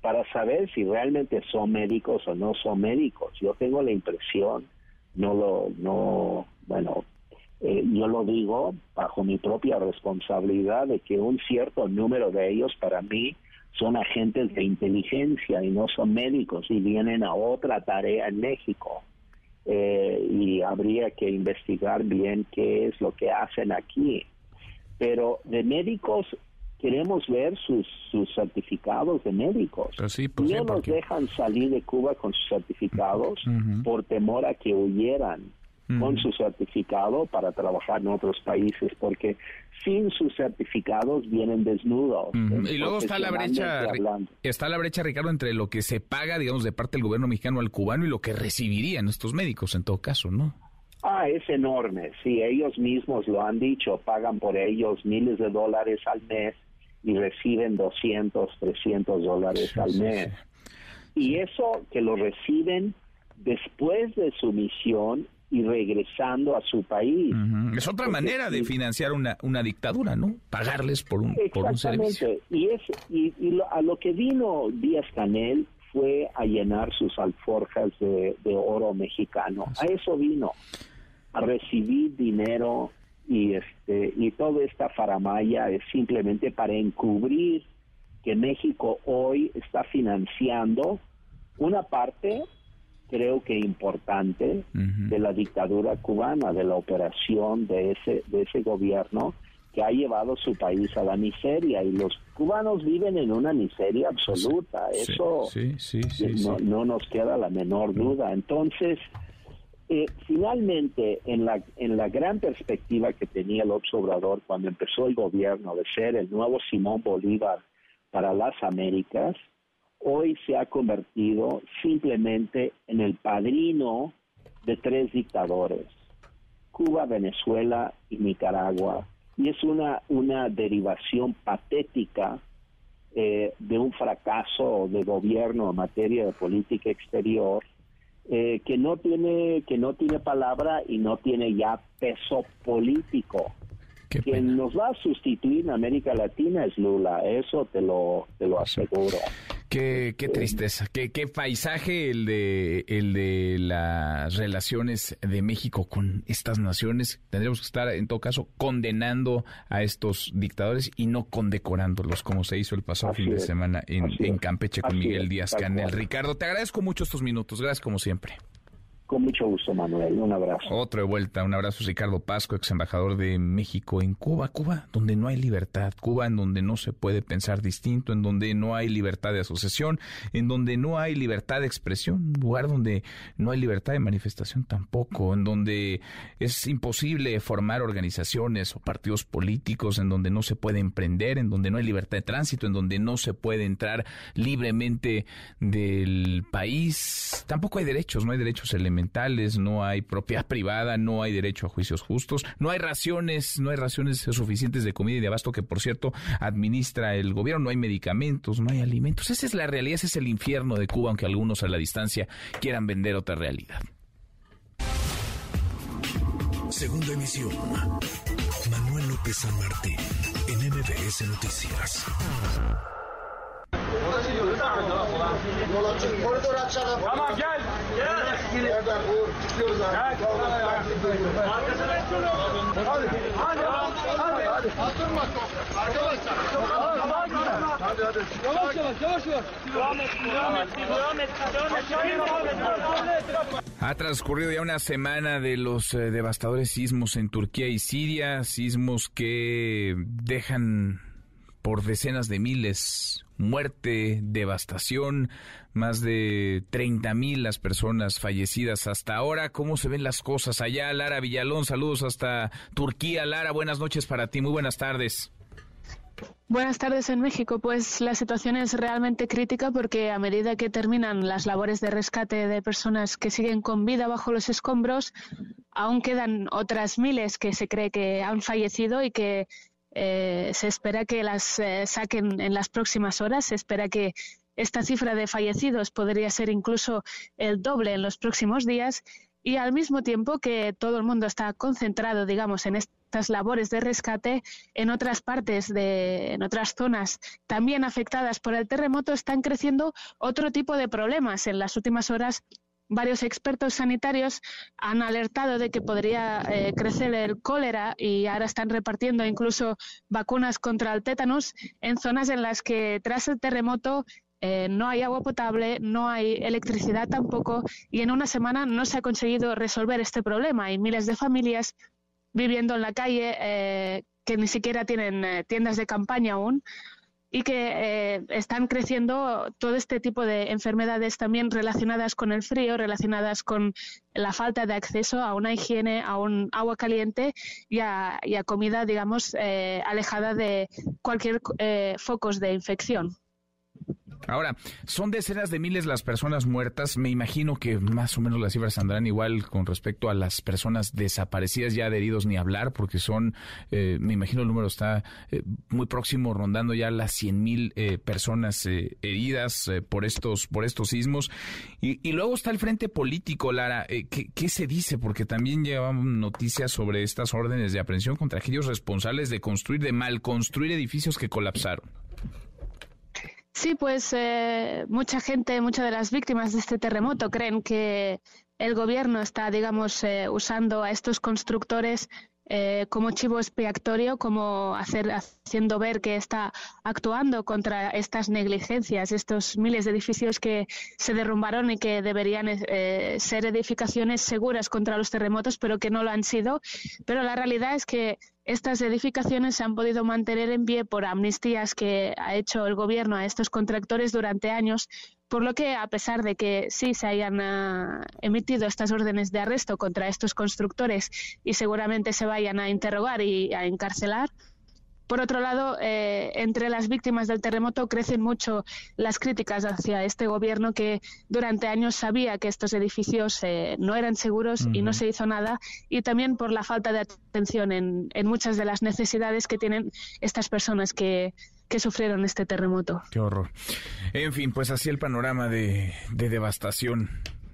para saber si realmente son médicos o no son médicos. Yo tengo la impresión, no lo, no, bueno, eh, yo lo digo bajo mi propia responsabilidad de que un cierto número de ellos para mí son agentes de inteligencia y no son médicos y vienen a otra tarea en México. Eh, y habría que investigar bien qué es lo que hacen aquí. Pero de médicos queremos ver sus, sus certificados de médicos. Pues pues no nos dejan salir de Cuba con sus certificados por temor a que huyeran con su certificado para trabajar en otros países, porque sin sus certificados vienen desnudos. Y luego está la brecha, está la brecha, Ricardo, entre lo que se paga, digamos, de parte del gobierno mexicano al cubano y lo que recibirían estos médicos en todo caso, ¿no? Ah, es enorme. Sí, ellos mismos lo han dicho, pagan por ellos miles de dólares al mes y reciben 200, 300 dólares al mes. Y eso que lo reciben después de su misión y regresando a su país. Es otra manera de financiar una, una dictadura, ¿no? Pagarles por un, por un servicio. Y, es, y, a lo que vino Díaz Canel fue a llenar sus alforjas de, oro mexicano. A eso vino, a recibir dinero y este y toda esta faramaya es simplemente para encubrir que México hoy está financiando una parte creo que importante de la dictadura cubana, de la operación de ese, de ese gobierno que ha llevado su país a la miseria. Y los cubanos viven en una miseria absoluta, eso no, no, nos queda la menor duda. Entonces, eh, finalmente, en la, en la gran perspectiva que tenía el Obrador cuando empezó el gobierno de ser el nuevo Simón Bolívar para las Américas, hoy se ha convertido simplemente en el padrino de tres dictadores, Cuba, Venezuela y Nicaragua. Y es una, una derivación patética eh, de un fracaso de gobierno en materia de política exterior eh, que no tiene que no tiene palabra y no tiene ya peso político. Quien nos va a sustituir en América Latina es Lula, eso te lo, te lo aseguro. Qué, qué tristeza, qué, qué paisaje el de, el de las relaciones de México con estas naciones. Tendríamos que estar, en todo caso, condenando a estos dictadores y no condecorándolos, como se hizo el pasado fin de semana en, en Campeche con Miguel Díaz Canel. Ricardo, te agradezco mucho estos minutos. Gracias como siempre. Con mucho gusto, Manuel. Un abrazo. Otro de vuelta. Un abrazo, Ricardo Pasco, ex embajador de México en Cuba. Cuba, donde no hay libertad. Cuba, en donde no se puede pensar distinto, en donde no hay libertad de asociación, en donde no hay libertad de expresión. Un lugar donde no hay libertad de manifestación tampoco, en donde es imposible formar organizaciones o partidos políticos, en donde no se puede emprender, en donde no hay libertad de tránsito, en donde no se puede entrar libremente del país. Tampoco hay derechos, no hay derechos elementales no hay propiedad privada, no hay derecho a juicios justos, no hay raciones, no hay raciones suficientes de comida y de abasto que por cierto administra el gobierno, no hay medicamentos, no hay alimentos. Esa es la realidad, ese es el infierno de Cuba, aunque algunos a la distancia quieran vender otra realidad. Segunda emisión. Manuel López San Martín, en MBS Noticias. Ha transcurrido ya una semana de los eh, devastadores sismos en Turquía y Siria, sismos que dejan por decenas de miles muerte, devastación, más de 30 mil las personas fallecidas hasta ahora. ¿Cómo se ven las cosas allá? Lara Villalón, saludos hasta Turquía. Lara, buenas noches para ti, muy buenas tardes. Buenas tardes en México. Pues la situación es realmente crítica porque a medida que terminan las labores de rescate de personas que siguen con vida bajo los escombros, aún quedan otras miles que se cree que han fallecido y que eh, se espera que las eh, saquen en las próximas horas. Se espera que esta cifra de fallecidos podría ser incluso el doble en los próximos días y al mismo tiempo que todo el mundo está concentrado, digamos, en estas labores de rescate, en otras partes de, en otras zonas también afectadas por el terremoto, están creciendo otro tipo de problemas. En las últimas horas varios expertos sanitarios han alertado de que podría eh, crecer el cólera y ahora están repartiendo incluso vacunas contra el tétanos en zonas en las que tras el terremoto eh, no hay agua potable, no hay electricidad tampoco y en una semana no se ha conseguido resolver este problema. Hay miles de familias viviendo en la calle eh, que ni siquiera tienen tiendas de campaña aún y que eh, están creciendo todo este tipo de enfermedades también relacionadas con el frío, relacionadas con la falta de acceso a una higiene, a un agua caliente y a, comida, digamos, eh, alejada de cualquier eh, focos de infección. Ahora, son decenas de miles las personas muertas. Me imagino que más o menos las cifras andarán igual con respecto a las personas desaparecidas, ya adheridos ni hablar, porque son, eh, me imagino el número está eh, muy próximo, rondando ya las 100 mil eh, personas heridas por estos por estos sismos. Y, luego está el frente político, Lara. ¿qué, ¿Qué se dice? Porque también llevamos noticias sobre estas órdenes de aprehensión contra aquellos responsables de construir, de mal construir edificios que colapsaron. Sí, pues eh, mucha gente, muchas de las víctimas de este terremoto creen que el gobierno está, digamos, eh, usando a estos constructores eh, como chivo expiatorio, como hacer, haciendo ver que está actuando contra estas negligencias, estos miles de edificios que se derrumbaron y que deberían ser edificaciones seguras contra los terremotos, pero que no lo han sido. Pero la realidad es que estas edificaciones se han podido mantener en pie por amnistías que ha hecho el gobierno a estos contractores durante años, por lo que a pesar de que sí se hayan ah, emitido estas órdenes de arresto contra estos constructores y seguramente se vayan a interrogar y a encarcelar, por otro lado, eh, entre las víctimas del terremoto crecen mucho las críticas hacia este gobierno que durante años sabía que estos edificios eh, no eran seguros y no se hizo nada, y también por la falta de atención en, muchas de las necesidades que tienen estas personas que, sufrieron este terremoto. Qué horror. En fin, pues así el panorama de, de devastación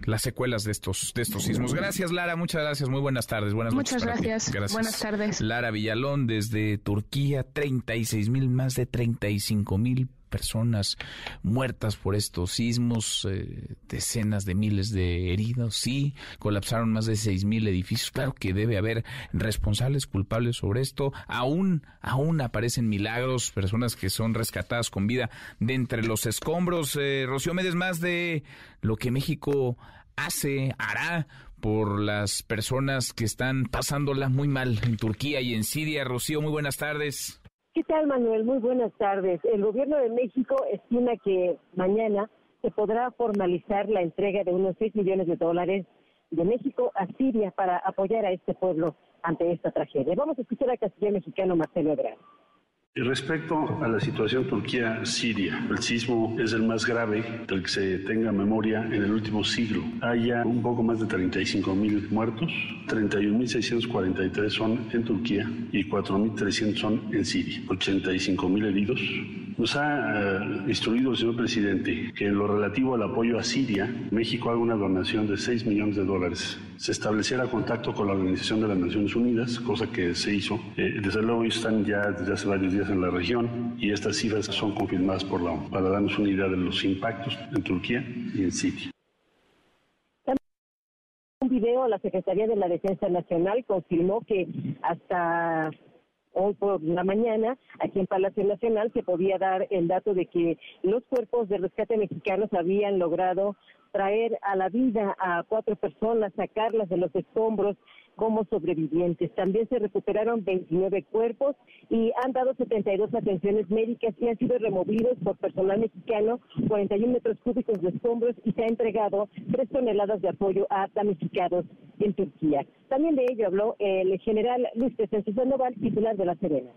las secuelas de estos, de estos sismos. Gracias, Lara. Muchas gracias. Muy buenas tardes. Buenas Muchas gracias. gracias. Buenas tardes. Lara Villalón desde Turquía, 36 mil, más de 35 mil personas muertas por estos sismos, eh, decenas de miles de heridos, sí, colapsaron más de seis mil edificios. Claro que debe haber responsables, culpables sobre esto. Aún, aún aparecen milagros, personas que son rescatadas con vida de entre los escombros. Eh, Rocío Méndez, más de lo que México hace, hará por las personas que están pasándola muy mal en Turquía y en Siria. Rocío, muy buenas tardes. ¿Qué tal, Manuel? Muy buenas tardes. El gobierno de México estima que mañana se podrá formalizar la entrega de unos 6 millones de dólares de México a Siria para apoyar a este pueblo ante esta tragedia. Vamos a escuchar al canciller mexicano Marcelo Ebrard. Respecto a la situación Turquía-Siria, el sismo es el más grave del que se tenga memoria en el último siglo. Hay ya un poco más de 35 mil muertos, 31.643 son en Turquía y 4.300 son en Siria, 85 mil heridos. Nos ha uh, instruido el señor presidente que en lo relativo al apoyo a Siria, México haga una donación de 6 millones de dólares. Se estableciera contacto con la Organización de las Naciones Unidas, cosa que se hizo. Eh, desde luego están ya desde hace varios días en la región y estas cifras son confirmadas por la ONU para darnos una idea de los impactos en Turquía y en Siria. Un video, la Secretaría de la Defensa Nacional confirmó que hasta hoy por la mañana, aquí en Palacio Nacional, se podía dar el dato de que los cuerpos de rescate mexicanos habían logrado traer a la vida a cuatro personas, sacarlas de los escombros como sobrevivientes. También se recuperaron 29 cuerpos y han dado 72 atenciones médicas y han sido removidos por personal mexicano 41 metros cúbicos de escombros y se ha entregado 3 toneladas de apoyo a damnificados en Turquía. También de ello habló el general Luis Crescencio Sandoval, titular de La Serena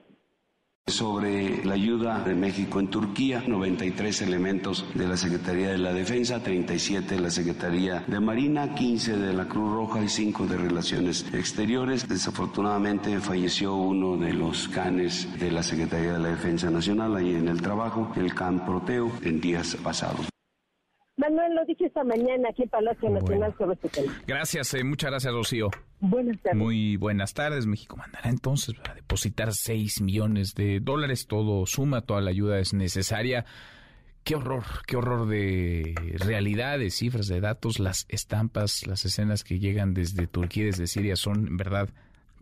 sobre la ayuda de México en Turquía, 93 elementos de la Secretaría de la Defensa, 37 de la Secretaría de Marina, 15 de la Cruz Roja y 5 de Relaciones Exteriores. Desafortunadamente falleció uno de los canes de la Secretaría de la Defensa Nacional ahí en el trabajo, el can Proteo, en días pasados. Manuel, lo dije esta mañana aquí en Palacio Nacional sobre este tema. Gracias, eh, muchas gracias, Rocío. Buenas tardes. Muy buenas tardes. México mandará entonces a depositar 6 millones de dólares. Todo suma, toda la ayuda es necesaria. Qué horror, qué horror de realidad, de cifras, de datos. Las estampas, las escenas que llegan desde Turquía y desde Siria son, en verdad,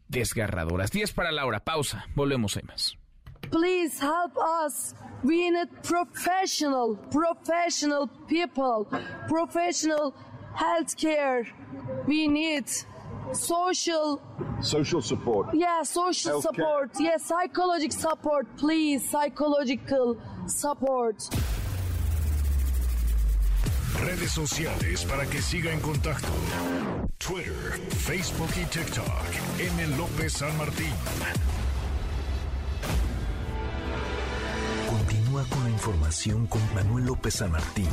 desgarradoras. 10 para la hora. Pausa. Volvemos, hay más. Please help us. We need professional, professional people, professional healthcare. We need social social support. Yeah, social Healthcare. support. Yeah, psychological support, please. Psychological support. Redes sociales para que siga en contacto: Twitter, Facebook y TikTok. M. López San Martín. Con la información con Manuel López San Martín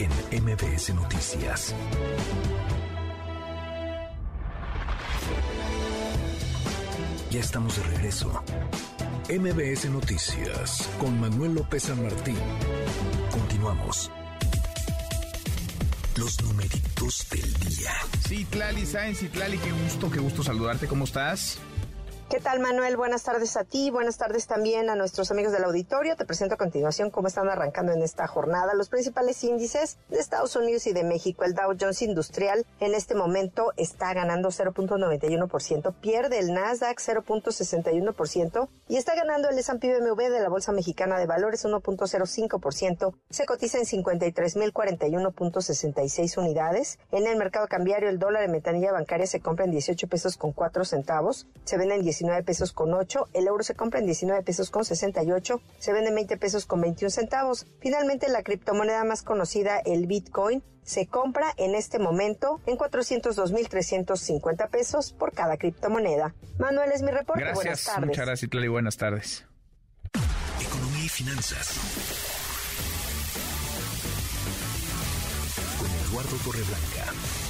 en MBS Noticias. Ya estamos de regreso. MBS Noticias con Manuel López San Martín. Continuamos. Los numeritos del día. Sí, Tlali Sáenz Tlali, qué gusto, qué gusto saludarte. ¿Cómo estás? ¿Qué tal, Manuel? Buenas tardes a ti, buenas tardes también a nuestros amigos del auditorio. Te presento a continuación cómo están arrancando en esta jornada los principales índices de Estados Unidos y de México. El Dow Jones Industrial en este momento está ganando 0.91%, pierde el Nasdaq 0.61% y está ganando el S&P BMW de la Bolsa Mexicana de Valores 1.05%. Se cotiza en 53.041.66 unidades. En el mercado cambiario el dólar en metanilla bancaria se compra en 18 pesos con 4 centavos, se vende en 19 pesos con 8, el euro se compra en 19 pesos con 68, se vende en 20 pesos con 21 centavos. Finalmente, la criptomoneda más conocida, el Bitcoin, se compra en este momento en 402.350 pesos por cada criptomoneda. Manuel es mi reporte. Gracias, buenas tardes. Muchas gracias, Tlali. Buenas tardes. Economía y finanzas. Con Eduardo Torreblanca.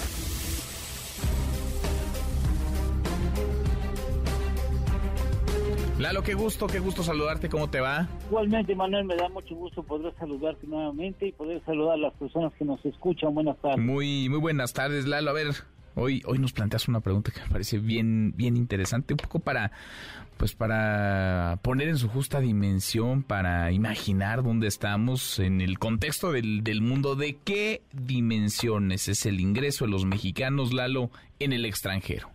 Lalo, qué gusto, qué gusto saludarte, ¿cómo te va? Igualmente, Manuel, me da mucho gusto poder saludarte nuevamente y poder saludar a las personas que nos escuchan. Buenas tardes. Muy, muy buenas tardes, Lalo. A ver, hoy, hoy nos planteas una pregunta que me parece bien, bien interesante, un poco para, pues para poner en su justa dimensión, para imaginar dónde estamos en el contexto del, del mundo, de qué dimensiones es el ingreso de los mexicanos, Lalo, en el extranjero.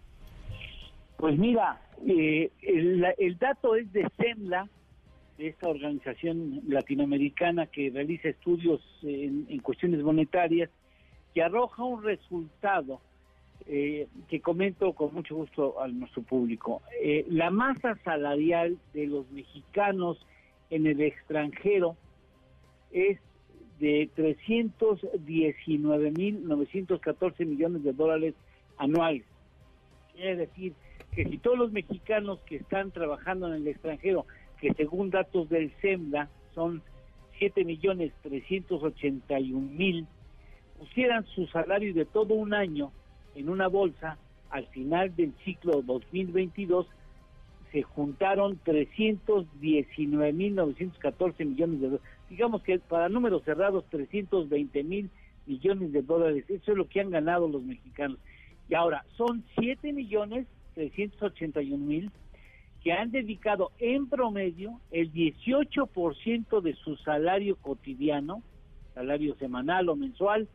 Pues mira, eh, el, el, dato es de SEMLA, de esta organización latinoamericana que realiza estudios en, en, cuestiones monetarias, que arroja un resultado eh, que comento con mucho gusto a nuestro público. Eh, la masa salarial de los mexicanos en el extranjero es de 319.914 millones de dólares anuales. Quiere decir que si todos los mexicanos que están trabajando en el extranjero, que según datos del SEMDA son 7.381.000, pusieran su salario de todo un año en una bolsa, al final del ciclo 2022 se juntaron 319.914 millones de dólares. Digamos que para números cerrados, 320 mil millones de dólares. Eso es lo que han ganado los mexicanos. Y ahora, son 7 millones 381 mil que han dedicado en promedio el 18% de su salario cotidiano, salario semanal o mensual,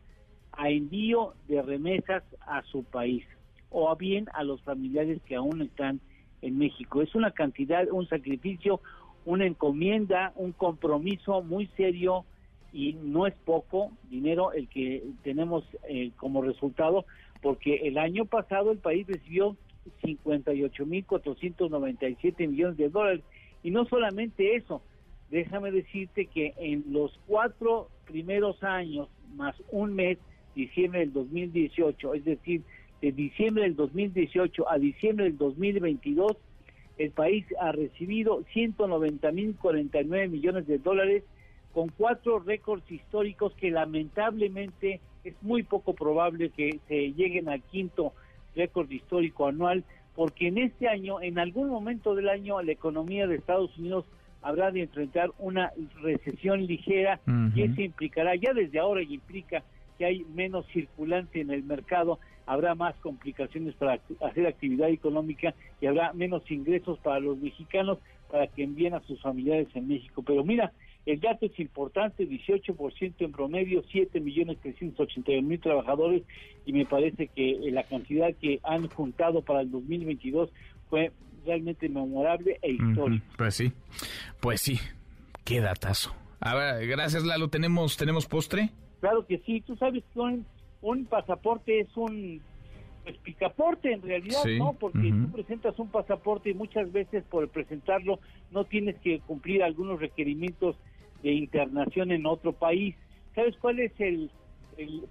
a envío de remesas a su país o bien a los familiares que aún están en México. Es una cantidad, un sacrificio, una encomienda, un compromiso muy serio y no es poco dinero el que tenemos eh, como resultado, porque el año pasado el país recibió 58.497 millones de dólares. Y no solamente eso, déjame decirte que en los cuatro primeros años, más un mes, diciembre del 2018, es decir, de diciembre del 2018 a diciembre del 2022, el país ha recibido 190.049 millones de dólares con cuatro récords históricos que lamentablemente es muy poco probable que se lleguen al quinto récord histórico anual, porque en este año, en algún momento del año, la economía de Estados Unidos habrá de enfrentar una recesión ligera y eso implicará, ya desde ahora implica que hay menos circulante en el mercado, habrá más complicaciones para hacer actividad económica y habrá menos ingresos para los mexicanos para que envíen a sus familiares en México. Pero mira, el dato es importante, 18% en promedio, 7 millones mil trabajadores y me parece que la cantidad que han juntado para el 2022 fue realmente memorable e histórico. Pues sí, pues sí, qué datazo. A ver, gracias Lalo, ¿tenemos, tenemos postre? Claro que sí, tú sabes que un, pasaporte es un pues, picaporte en realidad, ¿no? Porque tú presentas un pasaporte y muchas veces por presentarlo no tienes que cumplir algunos requerimientos de internación en otro país. ¿Sabes cuál es el,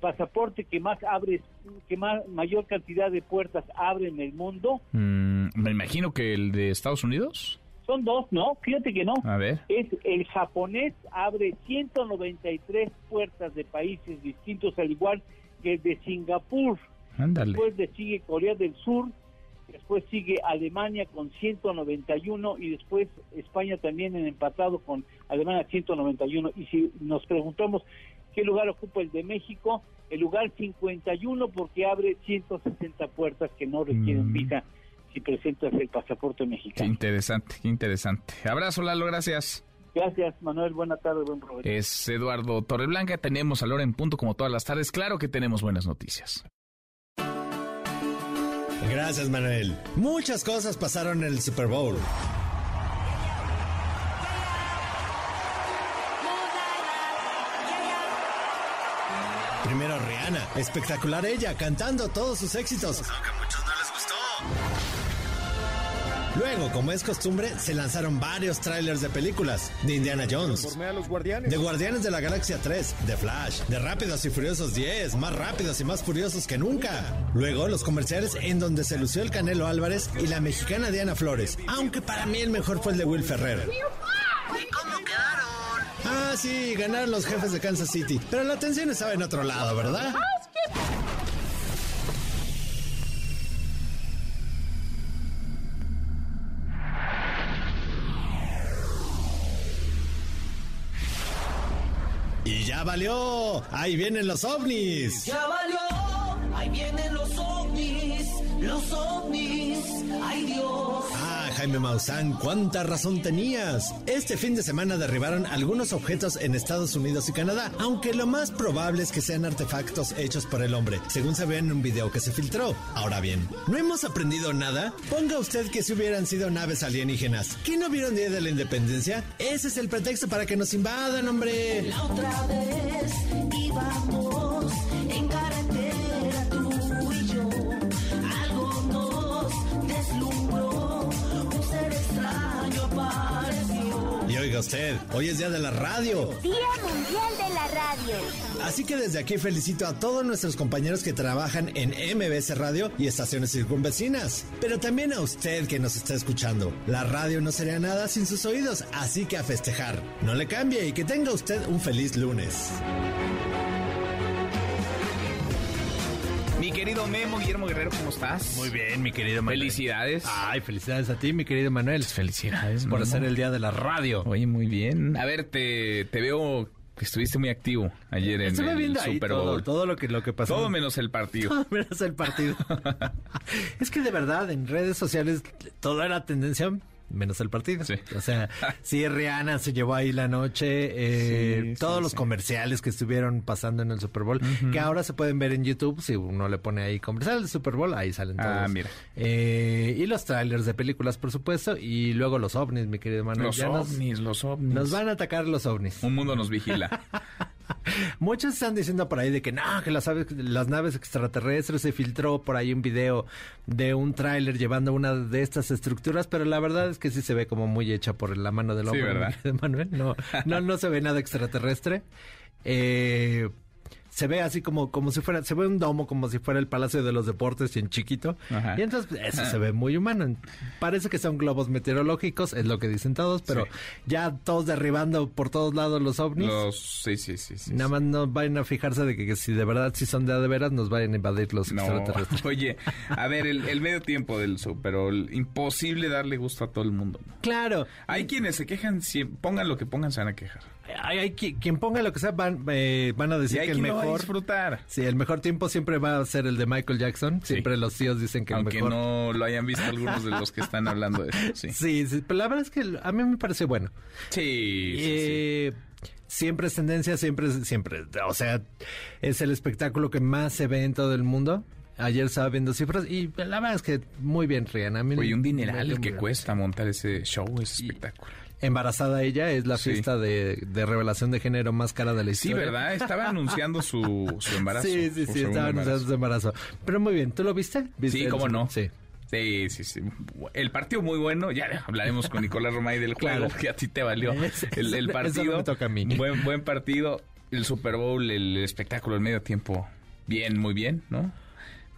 pasaporte que más abre, que más mayor cantidad de puertas abre en el mundo? Mm, me imagino que el de Estados Unidos. Son dos, ¿no? Fíjate que no. A ver. Es el japonés abre 193 puertas de países distintos, al igual que el de Singapur. Ándale. Después le sigue Corea del Sur, después sigue Alemania con 191 y después España también en empatado con Alemania 191. Y si nos preguntamos qué lugar ocupa el de México, el lugar 51 porque abre 160 puertas que no requieren mm. visa si presentas el pasaporte mexicano. Qué interesante, qué interesante. Abrazo, Lalo, gracias. Gracias, Manuel. Buena tarde, buen provecho. Es Eduardo Torreblanca. Tenemos a Lora en punto como todas las tardes. Claro que tenemos buenas noticias. Gracias, Manuel. Muchas cosas pasaron en el Super Bowl. Primero Rihanna, espectacular ella, cantando todos sus éxitos. Luego, como es costumbre, se lanzaron varios trailers de películas de Indiana Jones, de Guardianes de la Galaxia 3, de Flash, de Rápidos y Furiosos 10, más rápidos y más furiosos que nunca. Luego, los comerciales en donde se lució el Canelo Álvarez y la mexicana Diana Flores, aunque para mí el mejor fue el de Will Ferrer. cómo quedaron? Ah, sí, ganaron los jefes de Kansas City, pero la atención estaba en otro lado, ¿verdad? Y ya valió. Ahí vienen los ovnis. Ya valió. Ahí vienen los ovnis. Los ovnis. Ay Dios. Jaime Maussan, cuánta razón tenías. Este fin de semana derribaron algunos objetos en Estados Unidos y Canadá, aunque lo más probable es que sean artefactos hechos por el hombre, según se ve en un video que se filtró. Ahora bien, ¿no hemos aprendido nada? Ponga usted que si hubieran sido naves alienígenas. ¿Qué no vieron Día de la Independencia? Ese es el pretexto para que nos invadan, hombre. La otra vez íbamos en carretera usted. Hoy es Día de la Radio. Día Mundial de la Radio. Así que desde aquí felicito a todos nuestros compañeros que trabajan en MBS Radio y estaciones circunvecinas. Pero también a usted que nos está escuchando. La radio no sería nada sin sus oídos, así que a festejar. No le cambie y que tenga usted un feliz lunes. Mi querido Memo Guillermo Guerrero, ¿cómo estás? Muy bien, mi querido Manuel. Felicidades. Ay, felicidades a ti, mi querido Manuel. Felicidades por Memo. hacer el día de la radio. Oye, muy bien. A ver, te, te veo que estuviste muy activo ayer en Estuve el viendo ahí Super todo, Bowl. todo lo que lo que pasó. Todo menos el partido. Todo menos el partido. es que de verdad, en redes sociales todo era tendencia menos el partido. O sea, sí, Rihanna se llevó ahí la noche, eh, Sí, todos sí, los sí. comerciales que estuvieron pasando en el Super Bowl, que ahora se pueden ver en YouTube, si uno le pone ahí comercial del Super Bowl, ahí salen todos. Ah, mira. Eh, y los trailers de películas, por supuesto, y luego los ovnis, mi querido Manuel. Los nos- ovnis, los ovnis. Nos van a atacar los ovnis. Un mundo nos vigila. Muchos están diciendo por ahí de que no, que las, aves- las naves extraterrestres se filtró por ahí un video de un tráiler llevando una de estas estructuras, pero la verdad es que sí se ve como muy hecha por la mano del hombre. querido Manuel, no, no, no se ve nada extraterrestre. Eh, se ve así como, como si fuera, se ve un domo como si fuera el Palacio de los Deportes y en chiquito. Ajá. Y entonces eso se ve muy humano. Parece que son globos meteorológicos, es lo que dicen todos, pero ya todos derribando por todos lados los ovnis. Los, sí, sí, sí. sí, Nada más no vayan a fijarse de que, que si de verdad si son de de veras nos vayan a invadir los No, extraterrestres. oye, a ver, el, el medio tiempo del Super Bowl, imposible darle gusto a todo el mundo. Claro. Hay quienes se quejan, si pongan lo que pongan, se van a quejar. Hay, hay qui- quien ponga lo que sea van, eh, van a decir que el va a mejor disfrutar. Sí, el mejor tiempo siempre va a ser el de Michael Jackson. Siempre los tíos dicen que Aunque el mejor. no lo hayan visto algunos de los que están hablando de eso, sí. Sí, sí, pero la verdad es que a mí me parece bueno. Sí. Eh, Siempre es tendencia, siempre, es- siempre. O sea, es el espectáculo que más se ve en todo el mundo. Ayer estaba viendo cifras y la verdad es que muy bien, Rihanna. Oye, un dineral el que cuesta montar ese show, ese espectáculo. Embarazada ella, es la Sí. fiesta de, de revelación de género más cara de la Sí, historia. ¿verdad? Estaba anunciando su, su embarazo. Sí, sí, sí, estaba anunciando su embarazo. Pero muy bien, ¿tú lo viste? ¿Viste Sí, cómo no. Sí. Sí, sí, sí. El partido muy bueno. Ya hablaremos con Nicolás Romay del juego, Claro. que a ti te valió. El, el eso partido. no me toca a mí. Buen, buen partido. El Super Bowl, el espectáculo, el medio tiempo. Bien, muy bien, ¿no?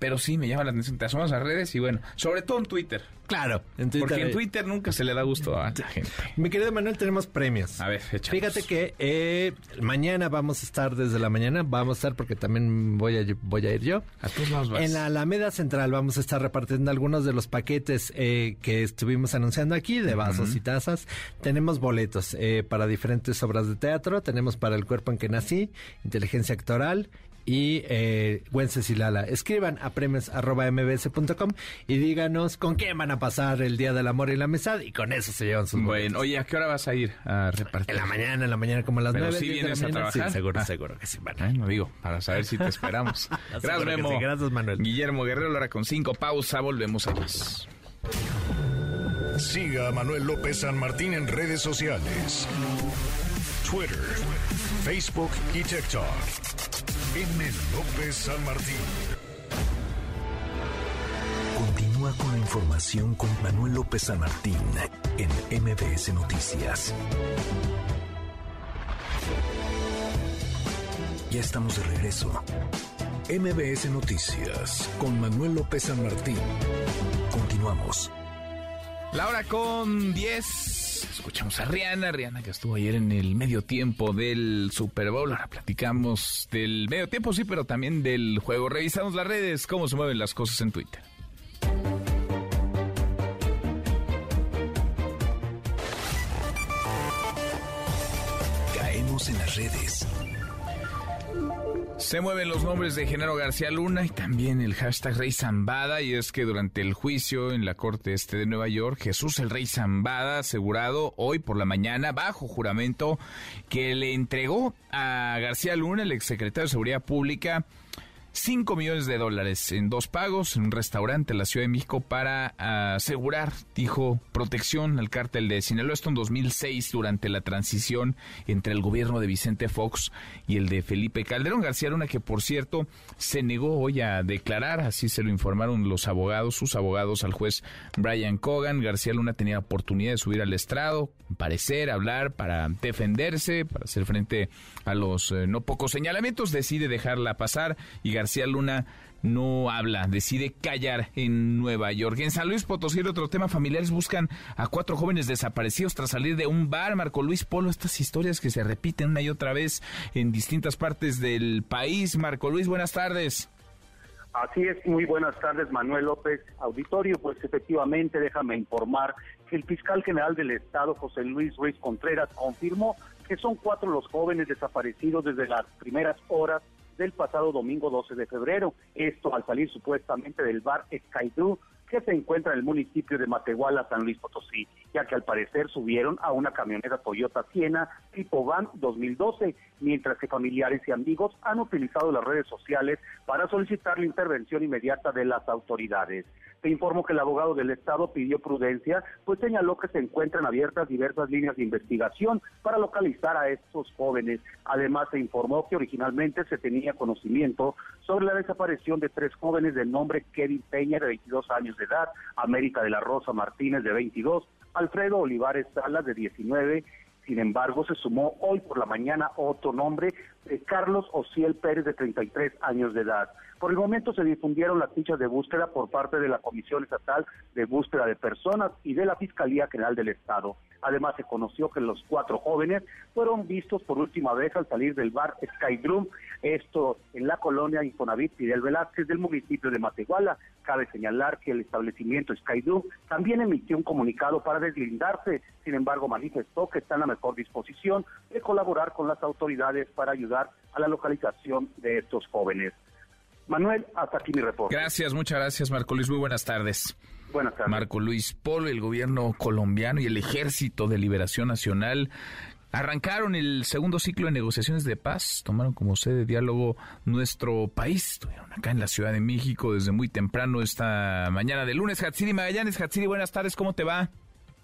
Pero sí, me llama la atención. Te asomas a redes y bueno, sobre todo en Twitter. Claro, en Twitter. Porque en Twitter nunca se le da gusto a la gente. Mi querido Manuel, tenemos premios. A ver. Fíjate que eh, mañana vamos a estar desde la mañana, vamos a estar porque también voy a, voy a ir yo. A todos lados vas. En la Alameda Central vamos a estar repartiendo algunos de los paquetes eh, que estuvimos anunciando aquí de vasos y tazas. Tenemos boletos eh, para diferentes obras de teatro, tenemos para El cuerpo en que nací, inteligencia actoral y eh, Wencesilala. Escriban a premios.mbs.com y díganos con qué van a pasar el Día del Amor y la Amistad y con eso se llevan sus. Bueno, oye, ¿a qué hora vas a ir a repartir? En la mañana, en la mañana como a las Pero nueve. sí 10 de la vienes a trabajar. Sí, seguro, Ah. seguro que sí, van. Bueno, digo, para saber si te esperamos. Gracias, Memo. sí. Gracias, Manuel. Guillermo Guerrero, la hora con cinco. Pausa, volvemos a más. Siga a Manuel López San Martín en redes sociales. Twitter, Facebook y TikTok. M. López San Martín. Continúa con la información con Manuel López San Martín en MBS Noticias. Ya estamos de regreso. MBS Noticias con Manuel López San Martín. Continuamos. La hora con 10. Escuchamos a Rihanna, Rihanna que estuvo ayer en el medio tiempo del Super Bowl. Ahora platicamos del medio tiempo, sí, pero también del juego. Revisamos las redes, cómo se mueven las cosas en Twitter. Caemos en las redes. Se mueven los nombres de Genaro García Luna y también el hashtag Rey Zambada. Y es que durante el juicio en la Corte Este de Nueva York, Jesús el Rey Zambada asegurado hoy por la mañana, bajo juramento, que le entregó a García Luna, el exsecretario de Seguridad Pública, 5 millones de dólares en dos pagos en un restaurante en la Ciudad de México para asegurar, dijo, protección al cártel de Sinaloa. Esto en 2006 durante la transición entre el gobierno de Vicente Fox y el de Felipe Calderón García Luna, que por cierto se negó hoy a declarar, así se lo informaron los abogados, sus abogados al juez Brian Cogan. García Luna tenía oportunidad de subir al estrado, parecer, hablar, para defenderse, para hacer frente a los eh, no pocos señalamientos, decide dejarla pasar y García Luna no habla, decide callar en Nueva York. En San Luis Potosí, otro tema, familiares buscan a cuatro jóvenes desaparecidos tras salir de un bar. Marco Luis Polo, estas historias que se repiten una y otra vez en distintas partes del país. Marco Luis, buenas tardes. Así es, muy buenas tardes, Manuel López, auditorio. Pues efectivamente, déjame informar que el fiscal general del Estado, José Luis Ruiz Contreras, confirmó que son cuatro los jóvenes desaparecidos desde las primeras horas del pasado domingo 12 de febrero. Esto al salir supuestamente del bar Skydoo que se encuentra en el municipio de Matehuala, San Luis Potosí, ya que al parecer subieron a una camioneta Toyota Siena tipo van 2012, mientras que familiares y amigos han utilizado las redes sociales para solicitar la intervención inmediata de las autoridades. Se informó que el abogado del Estado pidió prudencia, pues señaló que se encuentran abiertas diversas líneas de investigación para localizar a estos jóvenes. Además, se informó que originalmente se tenía conocimiento sobre la desaparición de tres jóvenes de nombre Kevin Peña, de 22 años de edad, América de la Rosa Martínez, de 22, Alfredo Olivares Salas, de 19, sin embargo, se sumó hoy por la mañana otro nombre de Carlos Ociel Pérez, de 33 años de edad. Por el momento se difundieron las fichas de búsqueda por parte de la Comisión Estatal de Búsqueda de Personas y de la Fiscalía General del Estado. Además, se conoció que los cuatro jóvenes fueron vistos por última vez al salir del bar Skydrum, esto en la colonia Infonavit Fidel Velázquez del municipio de Matehuala. Cabe señalar que el establecimiento Skydrum también emitió un comunicado para deslindarse, sin embargo manifestó que está en la mejor disposición de colaborar con las autoridades para ayudar a la localización de estos jóvenes. Manuel, hasta aquí mi reporte. Gracias, muchas gracias, Marco Luis. Muy buenas tardes. Buenas tardes. Marco Luis Polo, el gobierno colombiano y el Ejército de Liberación Nacional arrancaron el segundo ciclo de negociaciones de paz, tomaron como sede de diálogo nuestro país, estuvieron acá en la Ciudad de México desde muy temprano esta mañana de lunes. Hatsiri Magallanes, Hatsiri, buenas tardes, ¿cómo te va?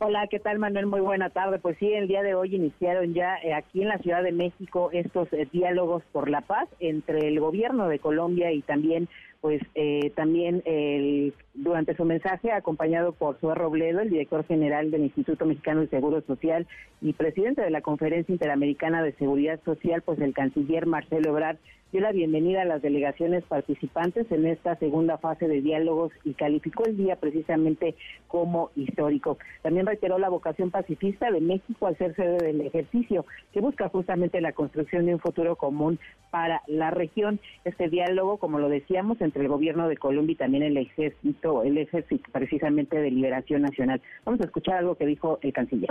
Hola, ¿qué tal Manuel? Muy buena tarde. Pues sí, el día de hoy iniciaron ya eh, aquí en la Ciudad de México estos eh, diálogos por la paz entre el gobierno de Colombia y también pues eh, también el, durante su mensaje, acompañado por Suárez Robledo, el director general del Instituto Mexicano de Seguro Social y presidente de la Conferencia Interamericana de Seguridad Social, pues el canciller Marcelo Ebrard dio la bienvenida a las delegaciones participantes en esta segunda fase de diálogos y calificó el día precisamente como histórico. También reiteró la vocación pacifista de México al ser sede del ejercicio, que busca justamente la construcción de un futuro común para la región. Este diálogo, como lo decíamos, entre el gobierno de Colombia y también el ejército, el ejército precisamente de liberación nacional. Vamos a escuchar algo que dijo el canciller.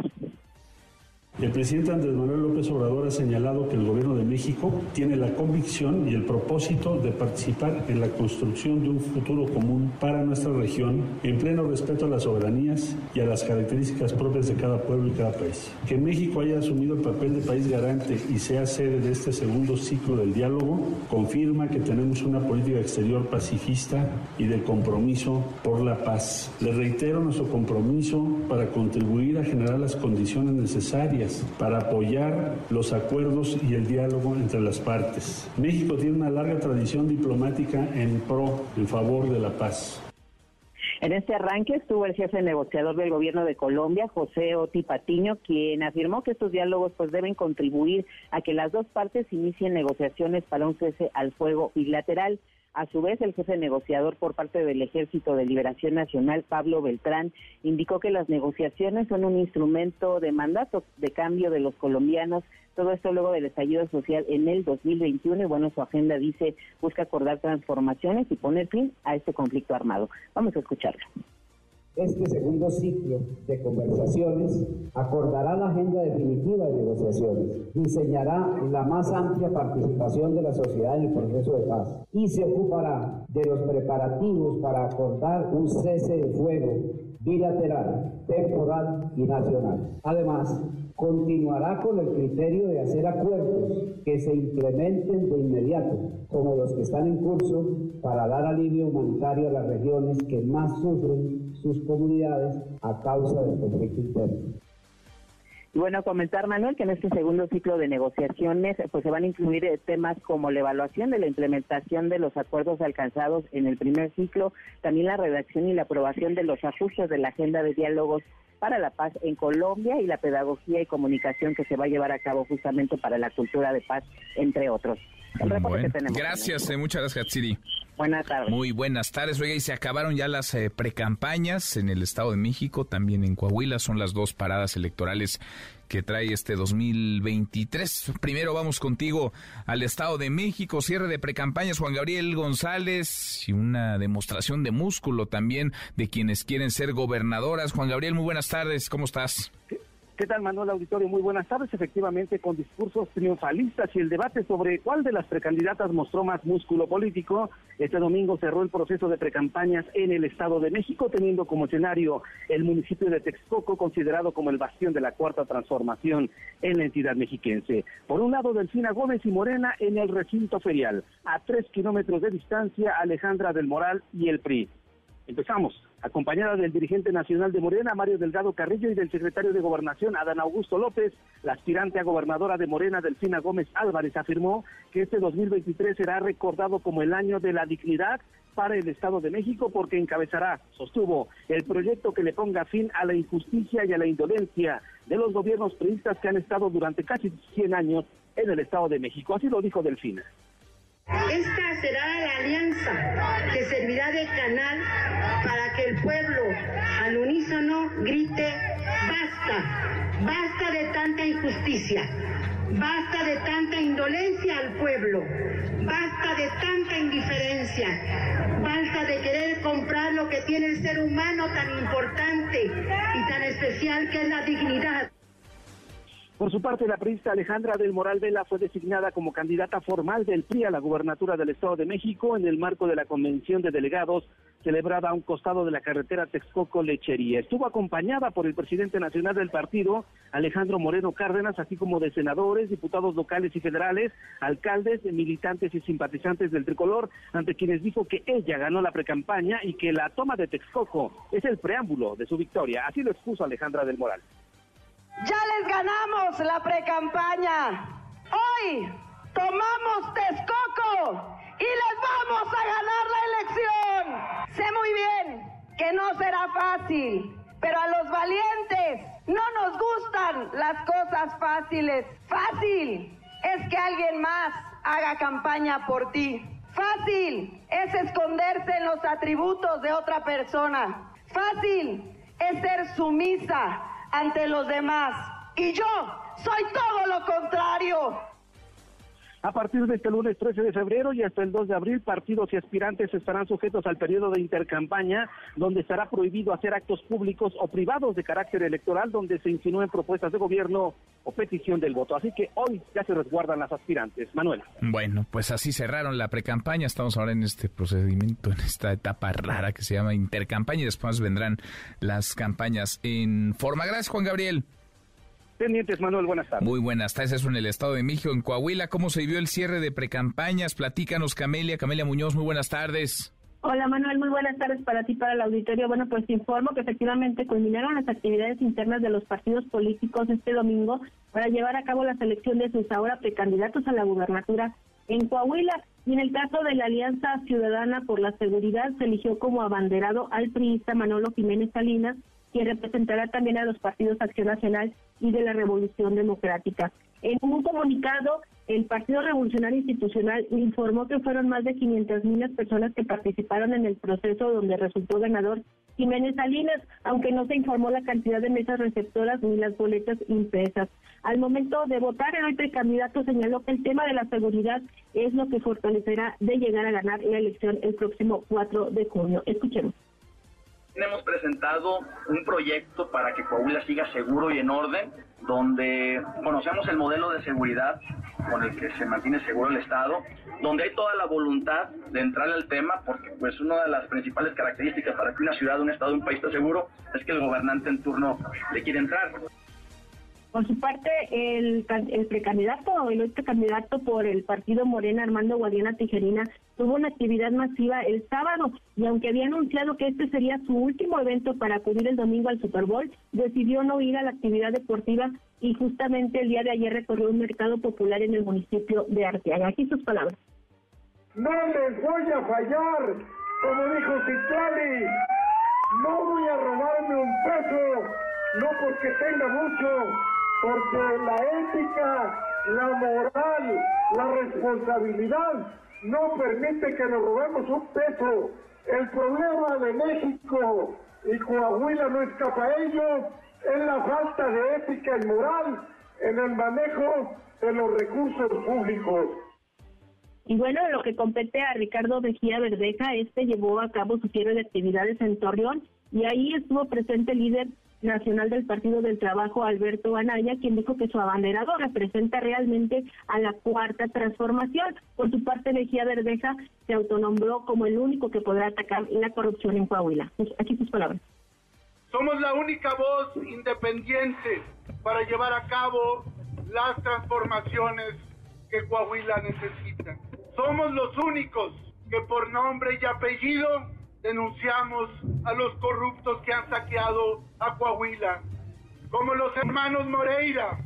El presidente Andrés Manuel López Obrador ha señalado que el gobierno de México tiene la convicción y el propósito de participar en la construcción de un futuro común para nuestra región en pleno respeto a las soberanías y a las características propias de cada pueblo y cada país. Que México haya asumido el papel de país garante y sea sede de este segundo ciclo del diálogo confirma que tenemos una política exterior pacifista y de compromiso por la paz. Le reitero nuestro compromiso para contribuir a generar las condiciones necesarias para apoyar los acuerdos y el diálogo entre las partes. México tiene una larga tradición diplomática en pro, en favor de la paz. En este arranque estuvo el jefe negociador del gobierno de Colombia, José Oti Patiño, quien afirmó que estos diálogos pues deben contribuir a que las dos partes inicien negociaciones para un cese al fuego bilateral. A su vez, el jefe negociador por parte del Ejército de Liberación Nacional, Pablo Beltrán, indicó que las negociaciones son un instrumento de mandato de cambio de los colombianos. Todo esto luego del estallido social en el 2021 y bueno, su agenda dice busca acordar transformaciones y poner fin a este conflicto armado. Vamos a escucharlo. Este segundo ciclo de conversaciones acordará la agenda definitiva de negociaciones, diseñará la más amplia participación de la sociedad en el proceso de paz y se ocupará de los preparativos para acordar un cese de fuego bilateral, temporal y nacional. Además, continuará con el criterio de hacer acuerdos que se implementen de inmediato, como los que están en curso, para dar alivio humanitario a las regiones que más sufren sus comunidades a causa del conflicto interno. Y bueno, comentar, Manuel, que en este segundo ciclo de negociaciones pues se van a incluir eh, temas como la evaluación de la implementación de los acuerdos alcanzados en el primer ciclo, también la redacción y la aprobación de los ajustes de la agenda de diálogos para la paz en Colombia y la pedagogía y comunicación que se va a llevar a cabo justamente para la cultura de paz, entre otros. Gracias, eh, muchas gracias, Hatsiri. Buenas tardes. Muy buenas tardes. Oiga, y se acabaron ya las eh, precampañas en el Estado de México, también en Coahuila. Son las dos paradas electorales que trae este 2023. Primero vamos contigo al Estado de México, cierre de precampañas, Juan Gabriel González, y una demostración de músculo también de quienes quieren ser gobernadoras. Juan Gabriel, muy buenas tardes, ¿cómo estás? ¿Qué tal, Manuel Auditorio? Muy buenas tardes. Efectivamente, con discursos triunfalistas y el debate sobre cuál de las precandidatas mostró más músculo político, este domingo cerró el proceso de precampañas en el Estado de México, teniendo como escenario el municipio de Texcoco, considerado como el bastión de la cuarta transformación en la entidad mexiquense. Por un lado, Delfina Gómez y Morena en el recinto ferial. A tres kilómetros de distancia, Alejandra del Moral y el PRI. Empezamos, acompañada del dirigente nacional de Morena, Mario Delgado Carrillo, y del secretario de Gobernación, Adán Augusto López, la aspirante a gobernadora de Morena, Delfina Gómez Álvarez, afirmó que este 2023 será recordado como el año de la dignidad para el Estado de México porque encabezará, sostuvo, el proyecto que le ponga fin a la injusticia y a la indolencia de los gobiernos priistas que han estado durante casi 100 años en el Estado de México. Así lo dijo Delfina. Esta será la alianza que servirá de canal para que el pueblo al unísono grite basta, basta de tanta injusticia, basta de tanta indolencia al pueblo, basta de tanta indiferencia, basta de querer comprar lo que tiene el ser humano tan importante y tan especial que es la dignidad. Por su parte, la periodista Alejandra del Moral Vela fue designada como candidata formal del PRI a la gubernatura del Estado de México en el marco de la convención de delegados celebrada a un costado de la carretera Texcoco-Lechería. Estuvo acompañada por el presidente nacional del partido, Alejandro Moreno Cárdenas, así como de senadores, diputados locales y federales, alcaldes, militantes y simpatizantes del tricolor, ante quienes dijo que ella ganó la precampaña y que la toma de Texcoco es el preámbulo de su victoria. Así lo expuso Alejandra del Moral. Ya les ganamos la precampaña. Hoy tomamos Texcoco y les vamos a ganar la elección. Sé muy bien que no será fácil, pero a los valientes no nos gustan las cosas fáciles. Fácil es que alguien más haga campaña por ti. Fácil es esconderse en los atributos de otra persona. Fácil es ser sumisa ante los demás. Y yo soy todo lo contrario. A partir de este lunes 13 de febrero y hasta el 2 de abril, partidos y aspirantes estarán sujetos al periodo de intercampaña, donde estará prohibido hacer actos públicos o privados de carácter electoral, donde se insinúen propuestas de gobierno o petición del voto. Así que hoy ya se resguardan las aspirantes. Manuel. Bueno, pues así cerraron la precampaña. Estamos ahora en este procedimiento, en esta etapa rara que se llama intercampaña y después vendrán las campañas en forma. Gracias, Juan Gabriel. Pendientes, Manuel, buenas tardes. Muy buenas tardes, eso en el Estado de México, en Coahuila. ¿Cómo se vio el cierre de precampañas? Platícanos, Camelia. Camelia Muñoz, muy buenas tardes. Hola Manuel, muy buenas tardes para ti, para el auditorio. Bueno, pues te informo que efectivamente culminaron las actividades internas de los partidos políticos este domingo para llevar a cabo la selección de sus ahora precandidatos a la gubernatura en Coahuila. Y en el caso de la Alianza Ciudadana por la Seguridad, se eligió como abanderado al priista Manolo Jiménez Salinas, quien representará también a los partidos Acción Nacional y de la Revolución Democrática. En un comunicado, el Partido Revolucionario Institucional informó que fueron más de 500 mil las personas que participaron en el proceso donde resultó ganador Jiménez Salinas, aunque no se informó la cantidad de mesas receptoras ni las boletas impresas. Al momento de votar, el precandidato señaló que el tema de la seguridad es lo que fortalecerá de llegar a ganar la elección el próximo 4 de junio. Escuchemos hemos presentado un proyecto para que Coahuila siga seguro y en orden, donde conocemos el modelo de seguridad con el que se mantiene seguro el Estado, donde hay toda la voluntad de entrar al tema, porque pues una de las principales características para que una ciudad, un Estado, un país esté seguro es que el gobernante en turno le quiere entrar. Por su parte, el, el precandidato, el otro candidato por el partido Morena, Armando Guadiana Tijerina, tuvo una actividad masiva el sábado y aunque había anunciado que este sería su último evento para acudir el domingo al Super Bowl, decidió no ir a la actividad deportiva y justamente el día de ayer recorrió un mercado popular en el municipio de Arteaga. Aquí sus palabras. No les voy a fallar, como dijo Citlali, no voy a robarme un peso, no porque tenga mucho, porque la ética, la moral, la responsabilidad no permite que nos robemos un peso. El problema de México y Coahuila no escapa a ello, es la falta de ética y moral en el manejo de los recursos públicos. Y bueno, lo que compete a Ricardo Mejía Verdeja, este llevó a cabo su cierre de actividades en Torreón y ahí estuvo presente el líder nacional del Partido del Trabajo, Alberto Anaya, quien dijo que su abanderado representa realmente a la cuarta transformación. Por su parte, Mejía Verdeja se autonombró como el único que podrá atacar la corrupción en Coahuila. Pues, aquí sus palabras. Somos la única voz independiente para llevar a cabo las transformaciones que Coahuila necesita. Somos los únicos que por nombre y apellido denunciamos a los corruptos que han saqueado a Coahuila, como los hermanos Moreira.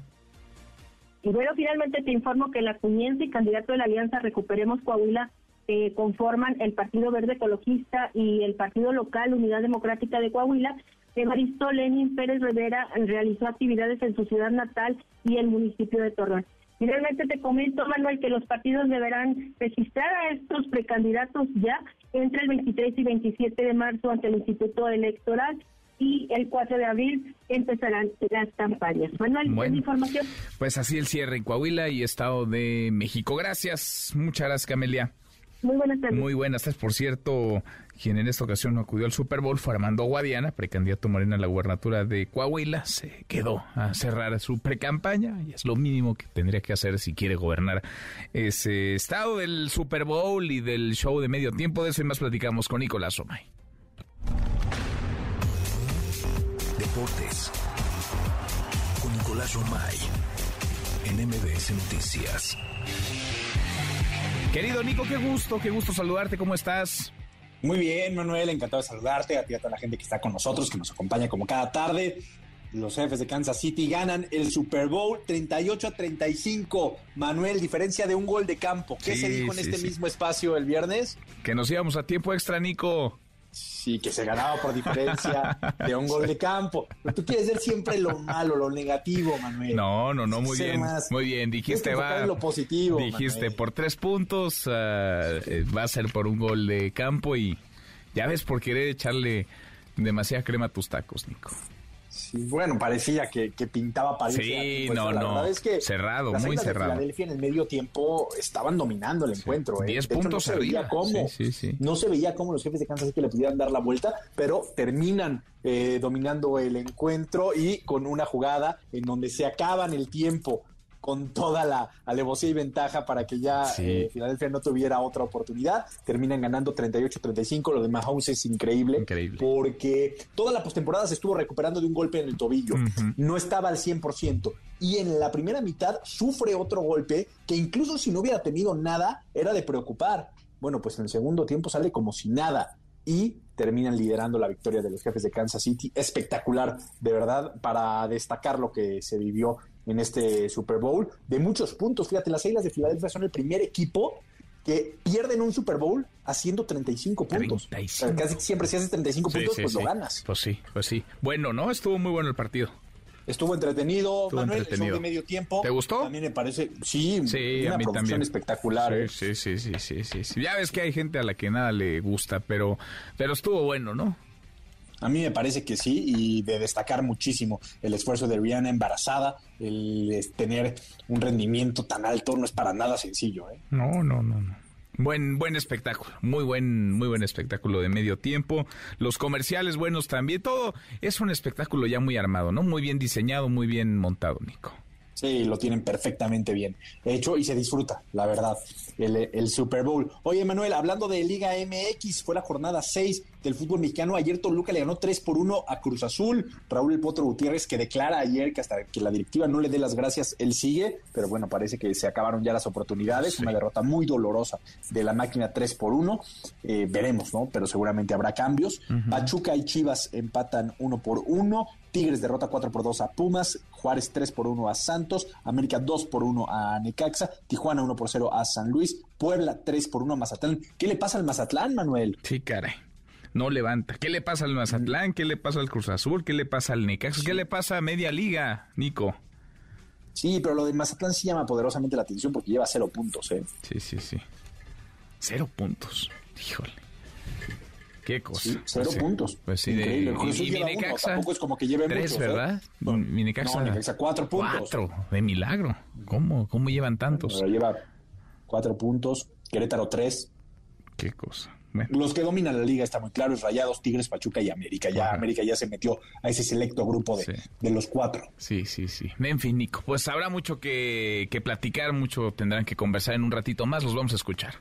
Y bueno, finalmente te informo que la cuñense y candidato de la Alianza Recuperemos Coahuila eh, conforman el Partido Verde Ecologista y el Partido Local Unidad Democrática de Coahuila. Evaristo Lenin Pérez Rivera realizó actividades en su ciudad natal y el municipio de Torreón. Finalmente te comento, Manuel, que los partidos deberán registrar a estos precandidatos ya entre el 23 y 27 de marzo ante el Instituto Electoral y el 4 de abril empezarán las campañas. Manuel, bueno, información? Pues así el cierre en Coahuila y Estado de México. Gracias, muchas gracias, Camelia. Muy buenas tardes. Muy buenas tardes. Por cierto, quien en esta ocasión no acudió al Super Bowl fue Armando Guadiana, precandidato morena a la gubernatura de Coahuila. Se quedó a cerrar su precampaña y es lo mínimo que tendría que hacer si quiere gobernar ese estado del Super Bowl y del show de medio tiempo. De eso y más platicamos con Nicolás Romay. Deportes con Nicolás Romay en MBS Noticias. Querido Nico, qué gusto, qué gusto saludarte, ¿cómo estás? Muy bien, Manuel, encantado de saludarte, a ti y a toda la gente que está con nosotros, que nos acompaña como cada tarde. Los jefes de Kansas City ganan el Super Bowl 38 a 35. Manuel, diferencia de un gol de campo. ¿Qué se dijo en este mismo espacio el viernes? Que nos íbamos a tiempo extra, Nico. Sí, que se ganaba por diferencia de un gol de campo. Pero tú quieres ver siempre lo malo, lo negativo, Manuel. No, no, no, muy bien. muy bien, dijiste va. lo positivo. Dijiste por tres puntos, ah, eh, va a ser por un gol de campo y ya ves por querer echarle demasiada crema a tus tacos, Nico. Sí, bueno, parecía que, pintaba para Sí, no, la no. Verdad es que cerrado, muy cerrado. De Filadelfia en el medio tiempo estaban dominando el encuentro. ¿eh? Diez puntos no se Veía cómo, no se veía cómo los jefes de Kansas City le pudieran dar la vuelta, pero terminan eh, dominando el encuentro y con una jugada en donde se acaban el tiempo con toda la alevosía y ventaja para que ya eh, Filadelfia no tuviera otra oportunidad. Terminan ganando 38-35. Lo de Mahomes es increíble, increíble. Porque toda la postemporada se estuvo recuperando de un golpe en el tobillo. No estaba al 100%. Y en la primera mitad sufre otro golpe que incluso si no hubiera tenido nada, era de preocupar. Bueno, pues en el segundo tiempo sale como si nada. Y terminan liderando la victoria de los jefes de Kansas City. Espectacular, de verdad, para destacar lo que se vivió en este Super Bowl de muchos puntos. Fíjate, las Águilas de Filadelfia son el primer equipo que pierden un Super Bowl haciendo 35 puntos. casi siempre si haces 35 puntos, pues lo ganas. Pues sí, pues sí. Bueno, ¿no? Estuvo muy bueno el partido. Estuvo entretenido, Manuel, entretenido. de medio tiempo. ¿Te gustó? También me parece, sí, sí una a mí producción también. espectacular. ¿eh? Sí, sí, sí, sí, sí, sí, Ya ves que hay gente a la que nada le gusta, pero, pero estuvo bueno, ¿no? A mí me parece que sí, y de destacar muchísimo el esfuerzo de Rihanna embarazada, el tener un rendimiento tan alto no es para nada sencillo. ¿eh? No, no, no, no. Buen, buen espectáculo, muy buen, muy buen espectáculo de medio tiempo. Los comerciales buenos también, todo es un espectáculo ya muy armado, ¿no? Muy bien diseñado, muy bien montado, Nico. Sí, lo tienen perfectamente bien hecho y se disfruta, la verdad, el, el, Super Bowl. Oye, Manuel, hablando de Liga MX, fue la jornada 6 del fútbol mexicano. Ayer Toluca le ganó 3 por 1 a Cruz Azul. Raúl El Potro Gutiérrez que declara ayer que hasta que la directiva no le dé las gracias, él sigue, pero bueno, parece que se acabaron ya las oportunidades. Una derrota muy dolorosa de la máquina 3 por 1. Eh, veremos, ¿no? Pero seguramente habrá cambios. Pachuca y Chivas empatan 1 por 1. Tigres derrota 4 por 2 a Pumas, Juárez 3 por 1 a Santos, América 2 por 1 a Necaxa, Tijuana 1 por 0 a San Luis, Puebla 3 por 1 a Mazatlán. ¿Qué le pasa al Mazatlán, Manuel? Sí, caray. No levanta. ¿Qué le pasa al Mazatlán? ¿Qué le pasa al Cruz Azul? ¿Qué le pasa al Necaxa? ¿Qué le pasa a Media Liga, Nico? Sí, pero lo de Mazatlán sí llama poderosamente la atención porque lleva cero puntos, ¿eh? Sí, sí, sí. Cero puntos. Híjole. Qué cosa. Sí, cero Pues sí. puntos. Pues sí, Increíble. de, Azul y, lleva uno, tampoco es como que lleve tres, muchos, ¿eh? ¿verdad? No, mi Necaxa, no, Necaxa, cuatro puntos. Cuatro, de milagro. ¿Cómo, cómo llevan tantos? Pero lleva cuatro puntos, Querétaro tres. Qué cosa. Los que dominan la liga está muy claro, es Rayados, Tigres, Pachuca y América. Ya América ya se metió a ese selecto grupo de, de los cuatro. Sí, sí, sí. En fin, Nico, pues habrá mucho que, que platicar, mucho tendrán que conversar en un ratito más, los vamos a escuchar.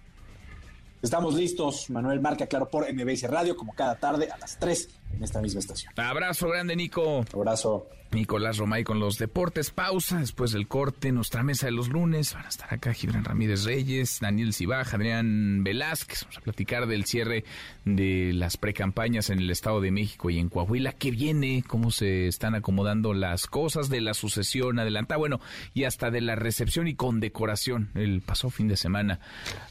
Estamos listos, Manuel Marca, claro, por MBS Radio, como cada tarde a las 3 en esta misma estación. Abrazo grande, Nico. Abrazo. Nicolás Romay con los deportes. Pausa después del corte. Nuestra mesa de los lunes. Van a estar acá Gibran Ramírez Reyes, Daniel Cibaja, Adrián Velázquez. Vamos a platicar del cierre de las precampañas en el Estado de México y en Coahuila. ¿Qué viene? ¿Cómo se están acomodando las cosas de la sucesión adelantada? Bueno, y hasta de la recepción y condecoración el pasado fin de semana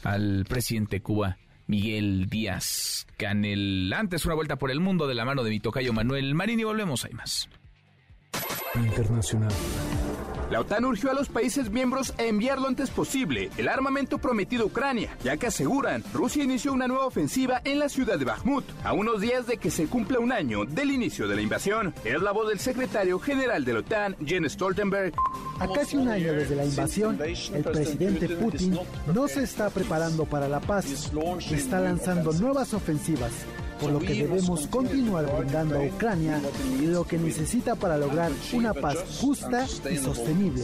al presidente de Cuba. Miguel Díaz Canel. Antes una vuelta por el mundo de la mano de mi tocayo Manuel Marín y volvemos, hay más. Internacional. La OTAN urgió a los países miembros a enviar lo antes posible el armamento prometido a Ucrania, ya que aseguran Rusia inició una nueva ofensiva en la ciudad de Bakhmut, a unos días de que se cumpla un año del inicio de la invasión. Es la voz del secretario general de la OTAN, Jens Stoltenberg. A casi un año desde la invasión, el presidente Putin no se está preparando para la paz, está lanzando nuevas ofensivas, por lo que debemos continuar brindando a Ucrania lo que necesita para lograr una paz justa y sostenible.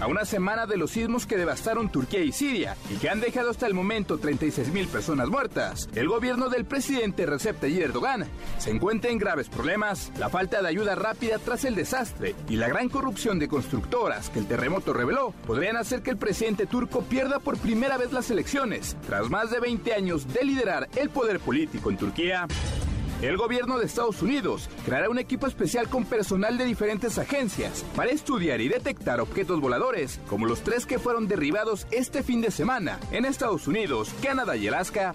A una semana de los sismos que devastaron Turquía y Siria y que han dejado hasta el momento 36 mil personas muertas, el gobierno del presidente Recep Tayyip Erdogan se encuentra en graves problemas. La falta de ayuda rápida tras el desastre y la gran corrupción de constructoras que el terremoto reveló podrían hacer que el presidente turco pierda por primera vez las elecciones, tras más de 20 años de liderar el poder político en Turquía. El gobierno de Estados Unidos creará un equipo especial con personal de diferentes agencias para estudiar y detectar objetos voladores, como los tres que fueron derribados este fin de semana en Estados Unidos, Canadá y Alaska.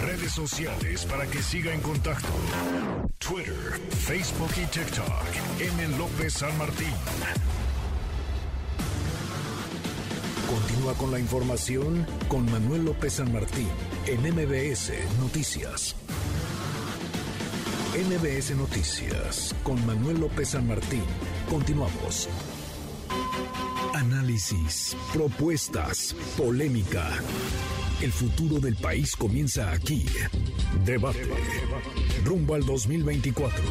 Redes sociales para que siga en contacto: Twitter, Facebook y TikTok. M. López San Martín. Continúa con la información con Manuel López San Martín en MBS Noticias. MBS Noticias con Manuel López San Martín. Continuamos. Análisis, propuestas, polémica. El futuro del país comienza aquí. Debate. Rumbo al 2024.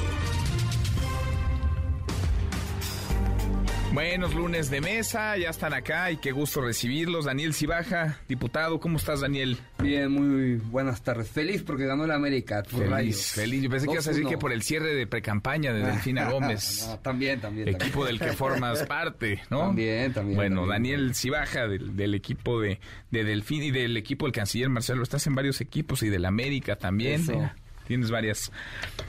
Buenos lunes de mesa, ya están acá y qué gusto recibirlos. Daniel Cibaja, diputado, ¿cómo estás, Daniel? Bien, muy buenas tardes. Feliz porque ganó la América. Por Feliz, rayos. feliz. Yo pensé que ibas a decir 2-1. que por el cierre de precampaña de Delfina Gómez. No, también, también. Equipo también. del que formas parte, ¿no? También, también. Bueno, también. Daniel Cibaja del, del equipo de, de Delfín y del equipo del canciller Marcelo. Estás en varios equipos y del América también. Eso. Tienes varias,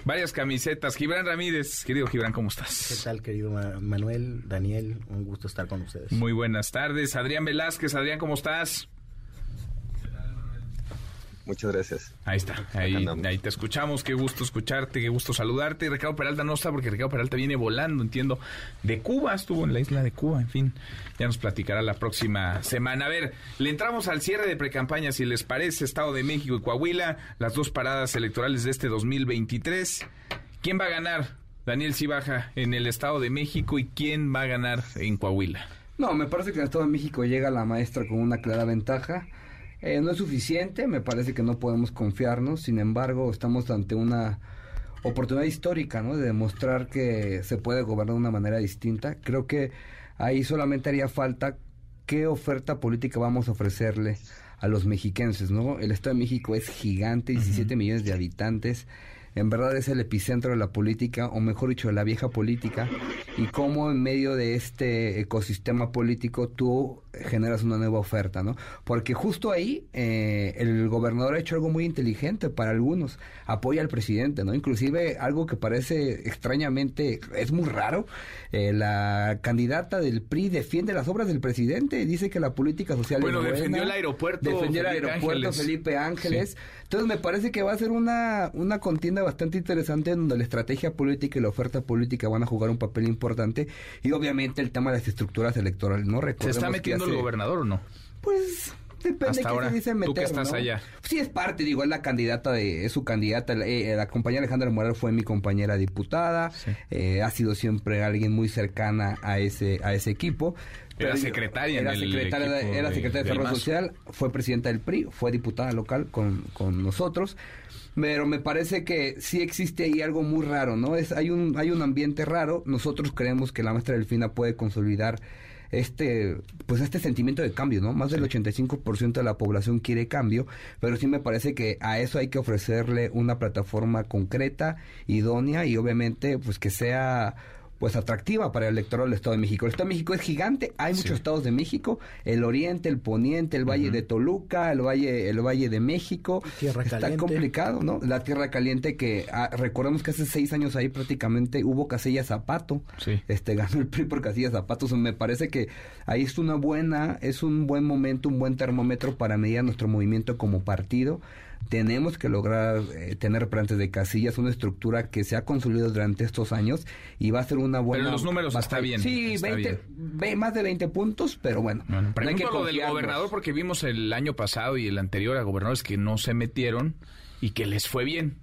varias camisetas. Gibran Ramírez, querido Gibran, ¿cómo estás? ¿Qué tal, querido Ma- Manuel, Daniel? Un gusto estar con ustedes. Muy buenas tardes. Adrián Velázquez, Adrián, ¿cómo estás? Muchas gracias. Ahí está, ahí, ahí te escuchamos, qué gusto escucharte, qué gusto saludarte. Ricardo Peralta no está porque Ricardo Peralta viene volando, entiendo, de Cuba, estuvo en la isla de Cuba, en fin, ya nos platicará la próxima semana. A ver, le entramos al cierre de precampaña, si les parece, Estado de México y Coahuila, las dos paradas electorales de este 2023. ¿Quién va a ganar, Daniel Cibaja, en el Estado de México y quién va a ganar en Coahuila? No, me parece que en el Estado de México llega la maestra con una clara ventaja. Eh, no es suficiente, me parece que no podemos confiarnos, sin embargo, estamos ante una oportunidad histórica, ¿no? De demostrar que se puede gobernar de una manera distinta. Creo que ahí solamente haría falta qué oferta política vamos a ofrecerle a los mexiquenses, ¿no? El Estado de México es gigante, 17 millones de habitantes en verdad es el epicentro de la política, o mejor dicho, de la vieja política, y cómo en medio de este ecosistema político tú generas una nueva oferta, ¿no? Porque justo ahí eh, el gobernador ha hecho algo muy inteligente para algunos, apoya al presidente, ¿no? Inclusive algo que parece extrañamente, es muy raro, eh, la candidata del PRI defiende las obras del presidente, dice que la política social bueno, es buena. defendió el aeropuerto. Defendió el aeropuerto Ángeles. Felipe Ángeles. Entonces me parece que va a ser una, una contienda bastante interesante en donde la estrategia política y la oferta política van a jugar un papel importante y obviamente el tema de las estructuras electorales, ¿no? ¿Se Recordemos está que metiendo el gobernador o no? Pues depende Hasta de qué ahora, se dice tú meter, que estás ¿no? allá. Sí, es parte, digo, es la candidata de, es su candidata, eh, la compañera Alejandra Moral fue mi compañera diputada, eh, ha sido siempre alguien muy cercana a ese, a ese equipo. Era secretaria en era el secretaria, era secretaria de Desarrollo. Social, fue presidenta del PRI, fue diputada local con, con nosotros. Pero me parece que sí existe ahí algo muy raro, ¿no? Es, hay, un, hay un ambiente raro. Nosotros creemos que la maestra Delfina puede consolidar este pues este sentimiento de cambio, ¿no? Más del 85% de la población quiere cambio, pero sí me parece que a eso hay que ofrecerle una plataforma concreta, idónea y obviamente pues que sea pues atractiva para el electorado del Estado de México. El Estado de México es gigante, hay muchos estados de México, el oriente, el poniente, el valle de Toluca, el valle el valle de México. Tierra Está Caliente. complicado, ¿no? La Tierra Caliente que ah, recordemos que hace seis años ahí prácticamente hubo Casilla Zapato. Este ganó el PRI por Casilla Zapato. O sea, me parece que ahí es una buena, es un buen momento, un buen termómetro para medir nuestro movimiento como partido. Tenemos que lograr eh, tener representantes de casillas, una estructura que se ha consolidado durante estos años y va a ser una buena. Pero los números a está bien, Sí, está 20, bien. ve- más de 20 puntos, pero bueno. no hay que lo del gobernador porque vimos el año pasado y el anterior a gobernadores que no se metieron y que les fue bien.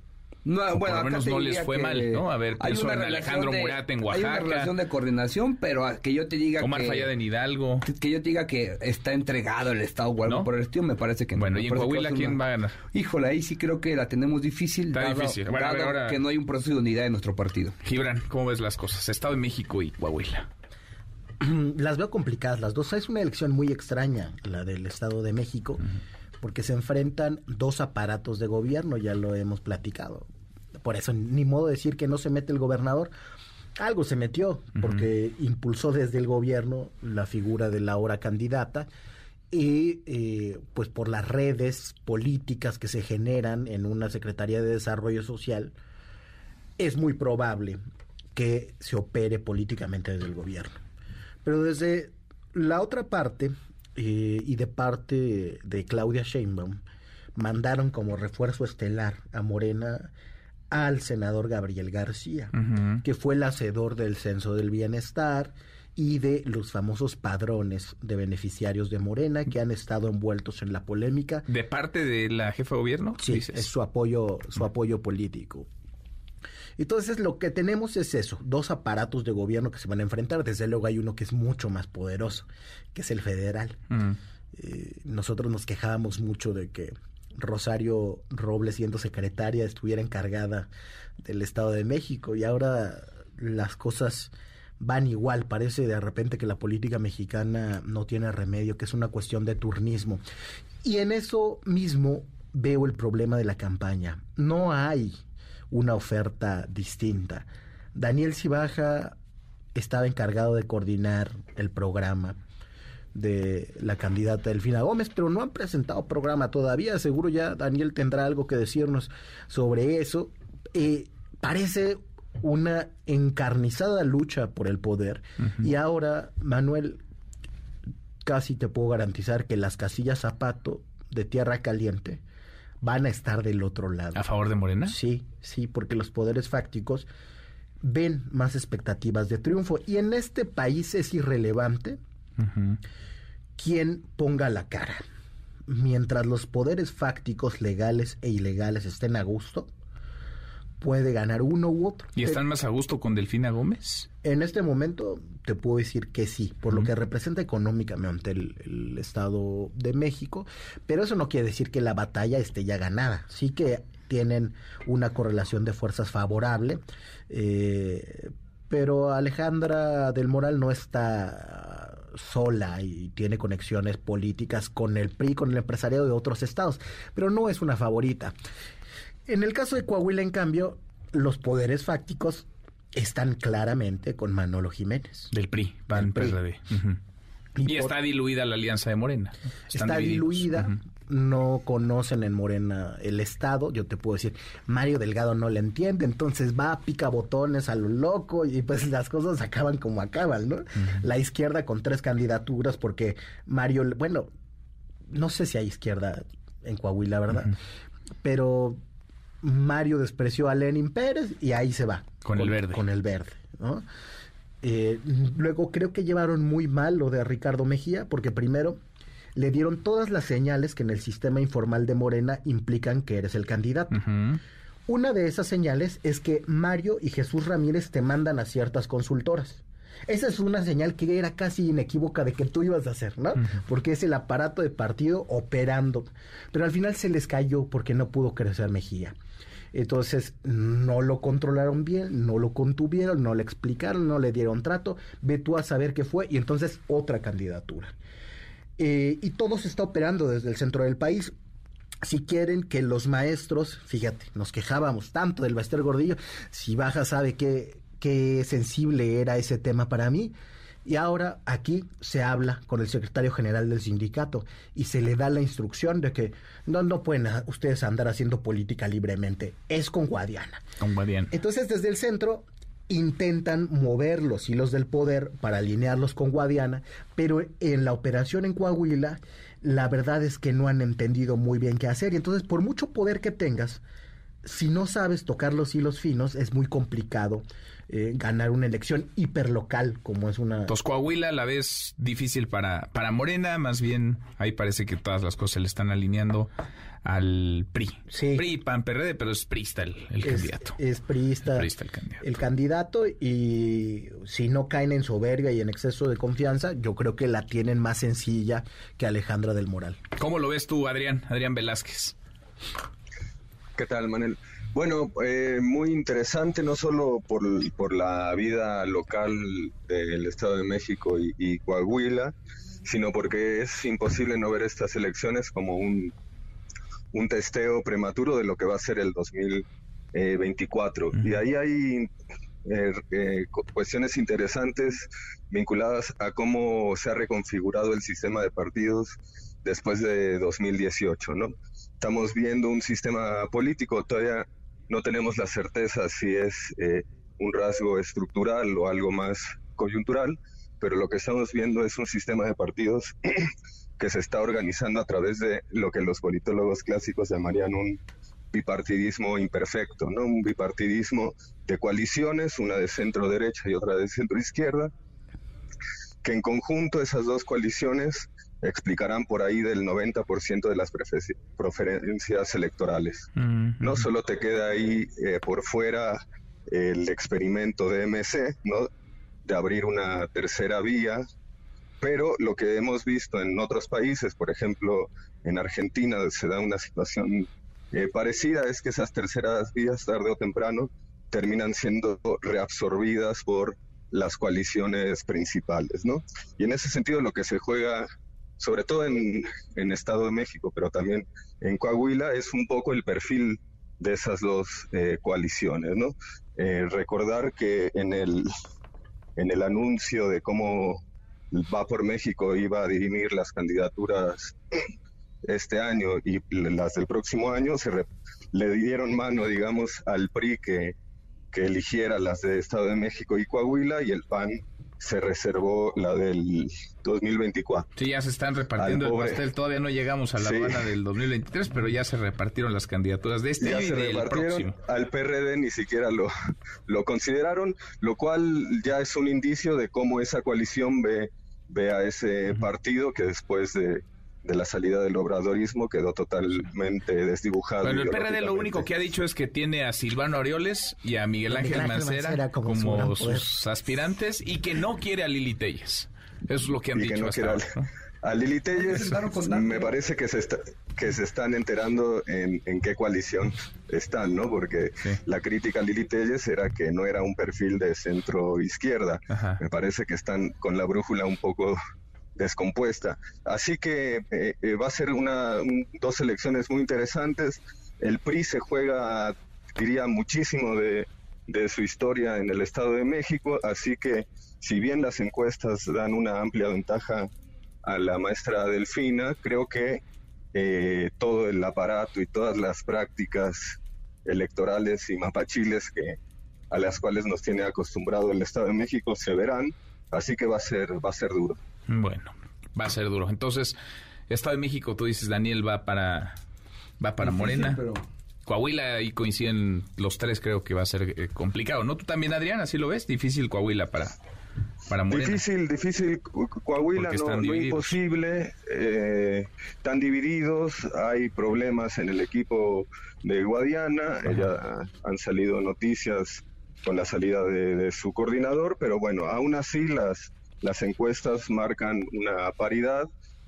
No, O bueno, por lo menos no les fue mal, ¿no? A ver, hay pienso una en relación Alejandro de- Murat en Hay Oaxaca. una relación de coordinación, pero a- que yo te diga Omar que... Fallada en Hidalgo. Que, yo te diga que está entregado el Estado o algo ¿No? por el estilo, me parece que no. Bueno, ¿y en Coahuila quién una- va a ganar? Híjole, ahí sí creo que la tenemos difícil. Está dado- difícil. Bueno, a ver, dado ahora- que no hay un proceso de unidad en nuestro partido. Gibran, ¿cómo ves las cosas? Estado de México y Coahuila. las veo complicadas las dos. Es una elección muy extraña, la del Estado de México, porque se enfrentan dos aparatos de gobierno, ya lo hemos platicado. Por eso, ni modo de decir que no se mete el gobernador. Algo se metió, porque impulsó desde el gobierno la figura de la ahora candidata y eh, pues por las redes políticas que se generan en una Secretaría de Desarrollo Social, es muy probable que se opere políticamente desde el gobierno. Pero desde la otra parte, eh, y de parte de Claudia Sheinbaum, mandaron como refuerzo estelar a Morena al senador Gabriel García, que fue el hacedor del censo del bienestar y de los famosos padrones de beneficiarios de Morena que han estado envueltos en la polémica. ¿De parte de la jefa de gobierno? Sí, es su apoyo, su apoyo político. Entonces lo que tenemos es eso, dos aparatos de gobierno que se van a enfrentar. Desde luego hay uno que es mucho más poderoso, que es el federal. Mm. Eh, nosotros nos quejábamos mucho de que Rosario Robles, siendo secretaria, estuviera encargada del Estado de México y ahora las cosas van igual. Parece de repente que la política mexicana no tiene remedio, que es una cuestión de turnismo. Y en eso mismo veo el problema de la campaña. No hay una oferta distinta. Daniel Cibaja estaba encargado de coordinar el programa de la candidata Delfina Gómez, pero no han presentado programa todavía. Seguro ya Daniel tendrá algo que decirnos sobre eso. Eh, parece una encarnizada lucha por el poder. Y ahora, Manuel, casi te puedo garantizar que las casillas zapato de tierra caliente van a estar del otro lado. ¿A favor de Morena? Sí, sí, porque los poderes fácticos ven más expectativas de triunfo. Y en este país es irrelevante quien ponga la cara. Mientras los poderes fácticos legales e ilegales estén a gusto, puede ganar uno u otro. ¿Y están más a gusto con Delfina Gómez? En este momento te puedo decir que sí, por lo que representa económicamente el, el Estado de México, pero eso no quiere decir que la batalla esté ya ganada. Sí que tienen una correlación de fuerzas favorable, eh, pero Alejandra del Moral no está sola y tiene conexiones políticas con el PRI, con el empresariado de otros estados, pero no es una favorita. En el caso de Coahuila, en cambio, los poderes fácticos están claramente con Manolo Jiménez. Del PRI, PAN, PRD. Y, está diluida la alianza de Morena. está diluida. No conocen en Morena el Estado. Yo te puedo decir, Mario Delgado no le entiende. Entonces va, pica botones a lo loco y pues las cosas acaban como acaban, ¿no? La izquierda con tres candidaturas porque Mario, bueno, no sé si hay izquierda en Coahuila, ¿verdad? Pero Mario despreció a Lenin Pérez y ahí se va. Con, el verde. Con el verde, ¿no? Eh, luego creo que llevaron muy mal lo de Ricardo Mejía, porque primero le dieron todas las señales que en el sistema informal de Morena implican que eres el candidato. Una de esas señales es que Mario y Jesús Ramírez te mandan a ciertas consultoras. Esa es una señal que era casi inequívoca de que tú ibas a hacer, ¿no? Porque es el aparato de partido operando. Pero al final se les cayó porque no pudo crecer Mejía. Entonces no lo controlaron bien, no lo contuvieron, no le explicaron, no le dieron trato, ve tú a saber qué fue y entonces otra candidatura. Eh, y todo se está operando desde el centro del país. Si quieren que los maestros, fíjate, nos quejábamos tanto del Baster Gordillo, si Baja sabe qué, qué sensible era ese tema para mí, y ahora aquí se habla con el secretario general del sindicato y se le da la instrucción de que no, no pueden ustedes andar haciendo política libremente. Es con Guadiana. Con Guadiana. Entonces, desde el centro intentan mover los hilos del poder para alinearlos con Guadiana, pero en la operación en Coahuila, la verdad es que no han entendido muy bien qué hacer. Y entonces, por mucho poder que tengas, si no sabes tocar los hilos finos, es muy complicado eh, ganar una elección hiperlocal como es una... Entonces Coahuila la vez difícil para, para Morena, más bien ahí parece que todas las cosas le están alineando al PRI. Sí. PRI, PAN, PRD, pero es PRIsta el, candidato. Es PRIsta, el candidato. El candidato y si no caen en soberbia y en exceso de confianza, yo creo que la tienen más sencilla que Alejandra del Moral. ¿Cómo lo ves tú, Adrián? Adrián Velázquez. ¿Qué tal, Manuel? Bueno, eh, muy interesante, no solo por, por, la vida local del Estado de México y, Coahuila, sino porque es imposible no ver estas elecciones como un, un testeo prematuro de lo que va a ser el 2024. Y ahí hay eh, eh, cuestiones interesantes vinculadas a cómo se ha reconfigurado el sistema de partidos después de 2018, ¿no? Estamos viendo un sistema político todavía no tenemos la certeza si es eh, un rasgo estructural o algo más coyuntural, pero lo que estamos viendo es un sistema de partidos que se está organizando a través de lo que los politólogos clásicos llamarían un bipartidismo imperfecto, ¿no? Un bipartidismo de coaliciones, una de centro derecha y otra de centro izquierda, que en conjunto esas dos coaliciones explicarán por ahí del 90% de las preferencias electorales. No solo te queda ahí eh, por fuera el experimento de MC, ¿no? de abrir una tercera vía, pero lo que hemos visto en otros países, por ejemplo en Argentina se da una situación eh, parecida, es que esas terceras vías tarde o temprano terminan siendo reabsorbidas por las coaliciones principales, ¿no? Y en ese sentido lo que se juega sobre todo en, Estado de México, pero también en Coahuila, es un poco el perfil de esas dos eh, coaliciones, ¿no? Eh, recordar que en el, en el anuncio de cómo Va por México iba a dirimir las candidaturas este año y las del próximo año, se le dieron mano, digamos, al PRI que, que eligiera las de Estado de México y Coahuila y el PAN se reservó la del 2024. Sí, ya se están repartiendo el pastel. Todavía no llegamos a la banda del 2023, pero ya se repartieron las candidaturas de este año y del próximo. Al PRD ni siquiera lo, lo consideraron, lo cual ya es un indicio de cómo esa coalición ve, ve a ese partido que después de de la salida del obradorismo quedó totalmente desdibujado. Bueno, el PRD lo único que ha dicho es que tiene a Silvano Arioles y a Miguel Ángel, Mancera, como, sus aspirantes y que no quiere a Lili Telles. Eso es lo que han dicho hasta A Lili Telles me parece que se, está, que se están enterando en, qué coalición están, ¿no? Porque la crítica a Lili Telles era que no era un perfil de centro izquierda. Me parece que están con la brújula un poco descompuesta. Así que eh, eh, va a ser una, dos elecciones muy interesantes. El PRI se juega, diría, muchísimo de, de su historia en el Estado de México, así que si bien las encuestas dan una amplia ventaja a la maestra Delfina, creo que eh, todo el aparato y todas las prácticas electorales y mapachiles que a las cuales nos tiene acostumbrado el Estado de México se verán, así que va a ser va a ser duro. Bueno, va a ser duro. Entonces, Estado de México, tú dices Daniel va para va para Morena. Coahuila ahí coinciden los tres, creo que va a ser eh, complicado, ¿no? Tú también, Adrián, así lo ves, difícil Coahuila para para Morena. Difícil, difícil Coahuila, no, no, imposible, eh, están divididos, hay problemas en el equipo de Guadiana, ya han salido noticias con la salida de, su coordinador, pero bueno, aún así las, las encuestas marcan una paridad,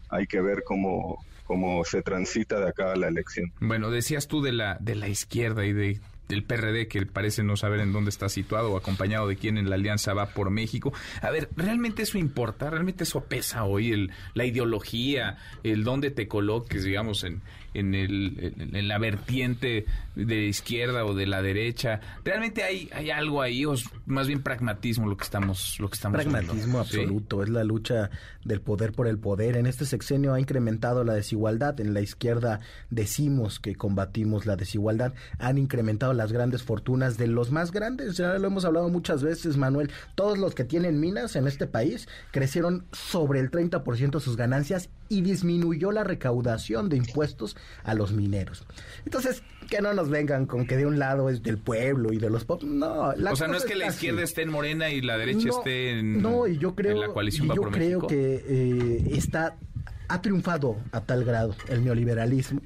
hay que ver cómo, cómo se transita de acá a la elección. Bueno, decías tú de la, de la izquierda y de del PRD que parece no saber en dónde está situado o acompañado de quién en la alianza va por México. A ver, ¿realmente eso importa? ¿Realmente eso pesa hoy? El, la ideología, el dónde te coloques, digamos, en, en, el, en la vertiente de izquierda o de la derecha. ¿Realmente hay, hay algo ahí o es más bien pragmatismo lo que estamos lo que estamos Pragmatismo absoluto, es la lucha del poder por el poder. En este sexenio ha incrementado la desigualdad, en la izquierda decimos que combatimos la desigualdad, han incrementado las grandes fortunas de los más grandes, ya lo hemos hablado muchas veces, Manuel, todos los que tienen minas en este país crecieron sobre el 30% sus ganancias y disminuyó la recaudación de impuestos a los mineros. Entonces, que no nos vengan con que de un lado es del pueblo y de los pobres. No, la O sea, no es que la izquierda esté en Morena y la derecha esté en, no, y yo creo, la coalición yo creo que eh, está ha triunfado a tal grado el neoliberalismo.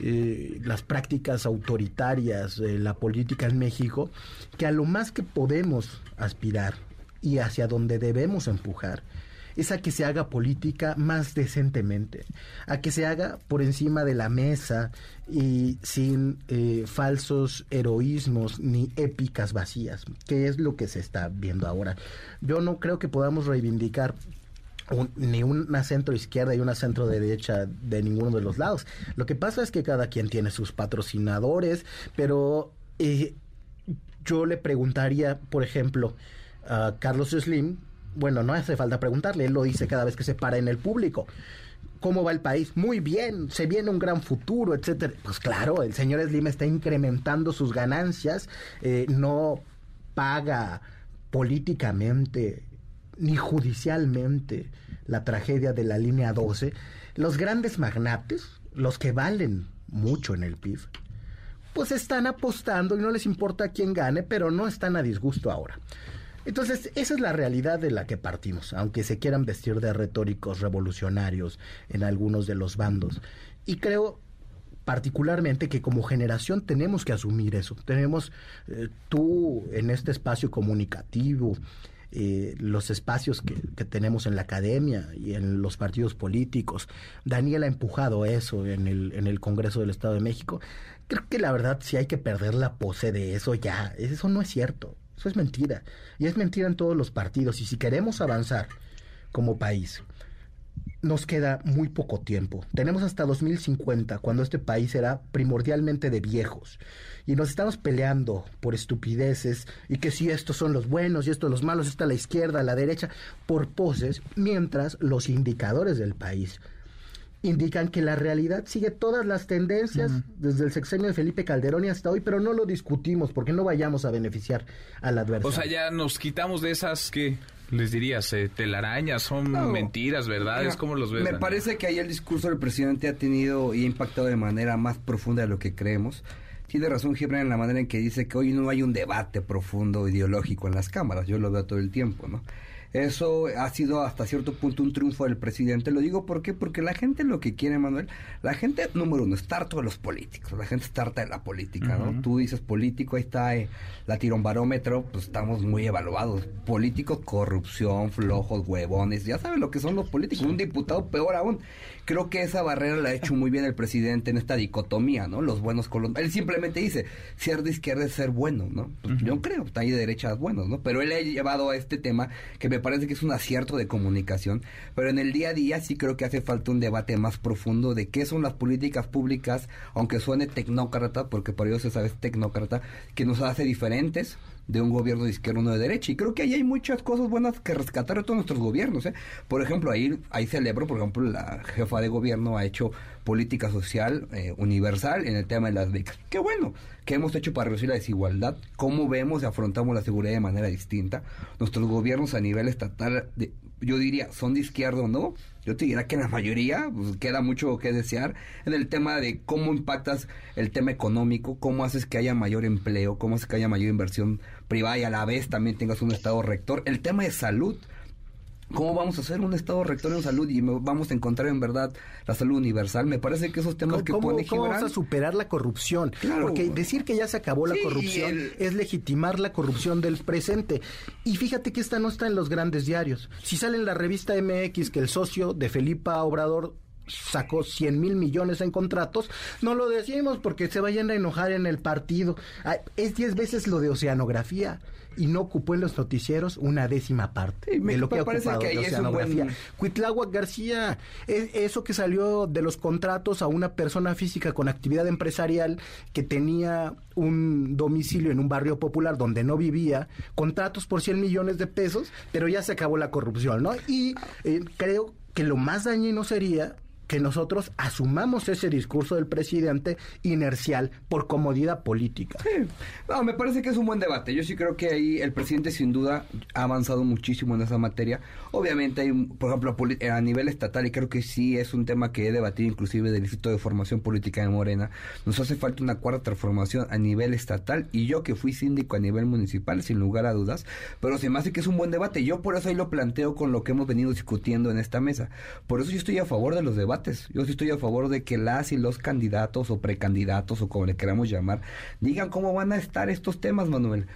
Eh, las prácticas autoritarias, de la política en México, que a lo más que podemos aspirar y hacia donde debemos empujar es a que se haga política más decentemente, a que se haga por encima de la mesa y sin eh, falsos heroísmos ni épicas vacías, que es lo que se está viendo ahora. Yo no creo que podamos reivindicar ni una centro izquierda y una centro derecha de ninguno de los lados. Lo que pasa es que cada quien tiene sus patrocinadores, pero eh, yo le preguntaría, por ejemplo, a Carlos Slim, bueno, no hace falta preguntarle, él lo dice cada vez que se para en el público. ¿Cómo va el país? Muy bien, se viene un gran futuro, etcétera. Pues claro, el señor Slim está incrementando sus ganancias, eh, no paga políticamente ni judicialmente la tragedia de la línea 12. Los grandes magnates, los que valen mucho en el PIB, pues están apostando y no les importa quién gane, pero no están a disgusto ahora. Entonces, esa es la realidad de la que partimos, aunque se quieran vestir de retóricos revolucionarios en algunos de los bandos. Y creo particularmente que como generación tenemos que asumir eso. Tenemos eh, tú en este espacio comunicativo, eh, los espacios que, tenemos en la academia y en los partidos políticos. Daniel ha empujado eso en el, en el Congreso del Estado de México. Creo que la verdad, si hay que perder la pose de eso, ya, eso no es cierto. Eso es mentira. Y es mentira en todos los partidos. Y si queremos avanzar como país, nos queda muy poco tiempo. Tenemos hasta 2050, cuando este país será primordialmente de viejos. Y nos estamos peleando por estupideces y que si estos son los buenos y estos los malos, está la izquierda, la derecha, por poses, mientras los indicadores del país indican que la realidad sigue todas las tendencias desde el sexenio de Felipe Calderón y hasta hoy, pero no lo discutimos porque no vayamos a beneficiar al adversario. O sea, ya nos quitamos de esas que les dirías eh, telarañas, son mentiras, verdades, ¿cómo los ves? Me parece que ahí el discurso del presidente ha tenido y ha impactado de manera más profunda de lo que creemos. Tiene razón Gibran en la manera en que dice que hoy no hay un debate profundo ideológico en las cámaras, yo lo veo todo el tiempo, ¿no? Eso ha sido hasta cierto punto un triunfo del presidente. Lo digo ¿por qué? porque la gente lo que quiere, Manuel, la gente, número uno, está harto de los políticos, la gente está harta de la política, ¿no? Tú dices político, ahí está eh, la tironbarómetro, pues estamos muy evaluados. Políticos, corrupción, flojos, huevones, ya saben lo que son los políticos. Un diputado, peor aún. Creo que esa barrera la ha hecho muy bien el presidente en esta dicotomía, ¿no? Los buenos con Él simplemente dice, ser de izquierda es ser bueno, ¿no? Pues yo creo, está ahí de derechas buenos, ¿no? Pero él ha llevado a este tema que me parece que es un acierto de comunicación, pero en el día a día sí creo que hace falta un debate más profundo de qué son las políticas públicas, aunque suene tecnócrata, porque por ello se sabe es tecnócrata, que nos hace diferentes de un gobierno de izquierda uno de derecha. Y creo que ahí hay muchas cosas buenas que rescatar de todos nuestros gobiernos. ¿eh? Por ejemplo, ahí, ahí celebro, por ejemplo, la jefa de gobierno ha hecho política social eh, universal en el tema de las becas. Qué bueno, ¿qué hemos hecho para reducir la desigualdad? ¿Cómo vemos y afrontamos la seguridad de manera distinta? Nuestros gobiernos a nivel estatal, de, yo diría, son de izquierda o no. Yo te diría que la mayoría pues, queda mucho que desear en el tema de cómo impactas el tema económico, cómo haces que haya mayor empleo, cómo haces que haya mayor inversión privada y a la vez también tengas un estado rector. El tema de salud. ¿Cómo vamos a hacer un estado rector en salud y vamos a encontrar en verdad la salud universal? Me parece que esos temas que pone ¿Cómo vamos a superar la corrupción? Porque decir que ya se acabó la corrupción es legitimar la corrupción del presente. Y fíjate que esta no está en los grandes diarios. Si sale en la revista MX que el socio de Felipa Obrador sacó 100 mil millones en contratos, no lo decimos porque se vayan a enojar en el partido. Es 10 veces lo de oceanografía y no ocupó en los noticieros una décima parte de lo que ha ocupado que oceanografía. Buen... García, es eso que salió de los contratos a una persona física con actividad empresarial que tenía un domicilio en un barrio popular donde no vivía, contratos por 100 millones de pesos, pero ya se acabó la corrupción, ¿no? Y eh, creo que lo más dañino sería que nosotros asumamos ese discurso del presidente inercial por comodidad política. No, me parece que es un buen debate. Yo sí creo que ahí el presidente sin duda ha avanzado muchísimo en esa materia. Obviamente hay, por ejemplo, a nivel estatal, y creo que sí es un tema que he debatido inclusive del Instituto de Formación Política de Morena, nos hace falta una cuarta transformación a nivel estatal y yo que fui síndico a nivel municipal, sin lugar a dudas, pero se me hace que es un buen debate. Yo por eso ahí lo planteo con lo que hemos venido discutiendo en esta mesa. Por eso yo estoy a favor de los debates yo sí estoy a favor de que las y los candidatos o precandidatos o como le queramos llamar, digan cómo van a estar estos temas, Manuel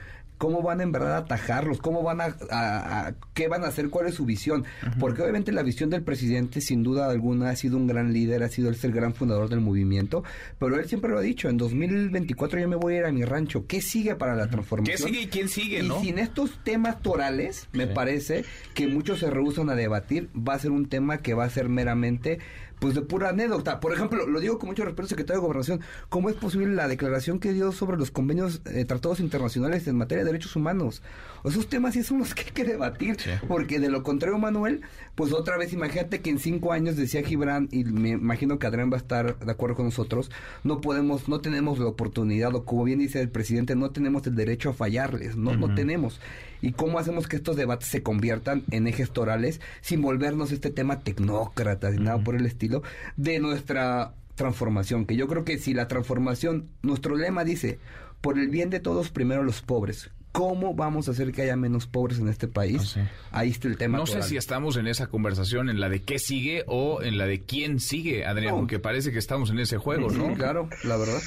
cómo van en verdad a atajarlos, cómo van a, qué van a hacer, cuál es su visión. Porque obviamente la visión del presidente, sin duda alguna, ha sido un gran líder, ha sido el gran fundador del movimiento, pero él siempre lo ha dicho, en 2024 yo me voy a ir a mi rancho. ¿Qué sigue para la transformación? ¿Qué sigue y quién sigue, y sin estos temas torales, me parece que muchos se rehusan a debatir, va a ser un tema que va a ser meramente pues de pura anécdota. Por ejemplo, lo digo con mucho respeto, secretario de Gobernación, ¿cómo es posible la declaración que dio sobre los convenios, eh, tratados internacionales en materia de derechos humanos? esos temas sí son los que hay que debatir, porque de lo contrario, Manuel, pues otra vez imagínate que en cinco años decía Gibran, y me imagino que Adrián va a estar de acuerdo con nosotros, no podemos, no tenemos la oportunidad, o como bien dice el presidente, no tenemos el derecho a fallarles, no, no tenemos. ¿Y cómo hacemos que estos debates se conviertan en ejes torales sin volvernos este tema tecnócrata y nada por el estilo de nuestra transformación? Que yo creo que si la transformación, nuestro lema dice, por el bien de todos, primero los pobres. ¿Cómo vamos a hacer que haya menos pobres en este país? Ahí está el tema. No sé si estamos en esa conversación, en la de qué sigue o en la de quién sigue, Adrián, aunque parece que estamos en ese juego, ¿no? claro, la verdad.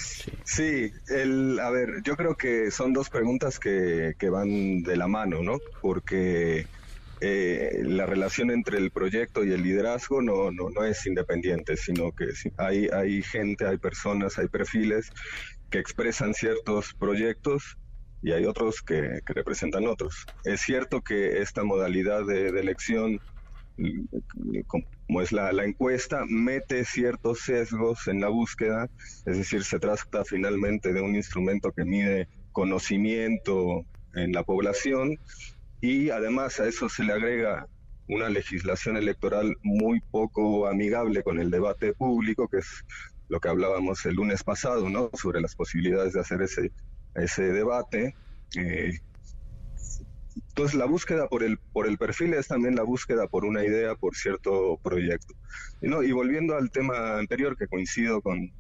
Sí. el, a ver, yo creo que son dos preguntas que, que van de la mano, ¿no? Porque eh, la relación entre el proyecto y el liderazgo no, no, no es independiente, sino que hay, hay gente, hay personas, hay perfiles que expresan ciertos proyectos y hay otros que, representan otros. Es cierto que esta modalidad de, elección, como es la, encuesta, mete ciertos sesgos en la búsqueda, es decir, se trata finalmente de un instrumento que mide conocimiento en la población y además a eso se le agrega una legislación electoral muy poco amigable con el debate público, que es lo que hablábamos el lunes pasado, ¿no? Sobre las posibilidades de hacer ese ese debate. Eh, entonces la búsqueda por el, por el perfil es también la búsqueda por una idea, por cierto proyecto. Y, ¿no? y volviendo al tema anterior, que coincido con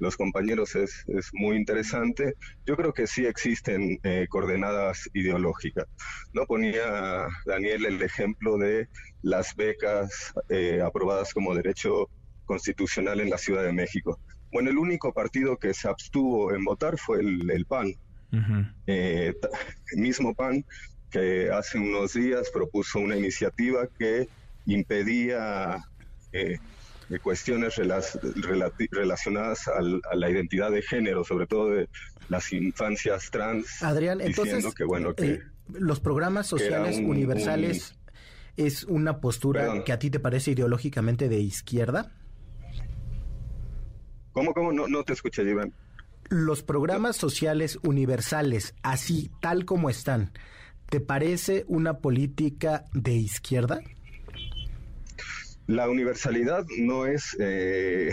los compañeros, es, es muy interesante, yo creo que sí existen eh, coordenadas ideológicas. No ponía Daniel el ejemplo de las becas eh, aprobadas como derecho constitucional en la Ciudad de México. Bueno, el único partido que se abstuvo en votar fue el, PAN. Eh, el mismo PAN que hace unos días propuso una iniciativa que impedía eh, cuestiones relacionadas a la identidad de género, sobre todo de las infancias trans. Adrián, entonces, que, bueno, que, eh, los programas sociales universales es una postura que a ti te parece ideológicamente de izquierda? ¿Cómo, cómo? No, no te escuché, Iván. Los programas sociales universales, así tal como están, ¿te parece una política de izquierda? La universalidad no es eh,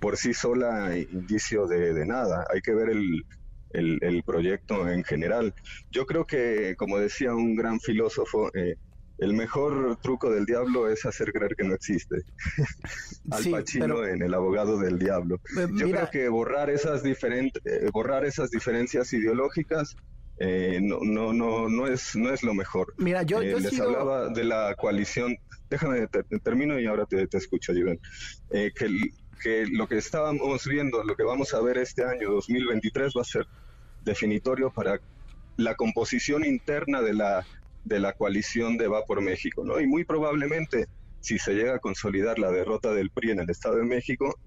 por sí sola indicio de, nada. Hay que ver el, el, proyecto en general. Yo creo que, como decía un gran filósofo, eh, el mejor truco del diablo es hacer creer que no existe. Al Pacino en El abogado del diablo. Eh, Yo creo que borrar esas diferentes eh, borrar esas diferencias ideológicas no, no, no, no es, no es lo mejor. Mira, yo, les hablaba de la coalición. Déjame termino y ahora te, te escucho, Jiven. que que lo que estábamos viendo, lo que vamos a ver este año 2023 va a ser definitorio para la composición interna de la, de la coalición de Va por México, ¿no? Y muy probablemente, si se llega a consolidar la derrota del PRI en el Estado de México,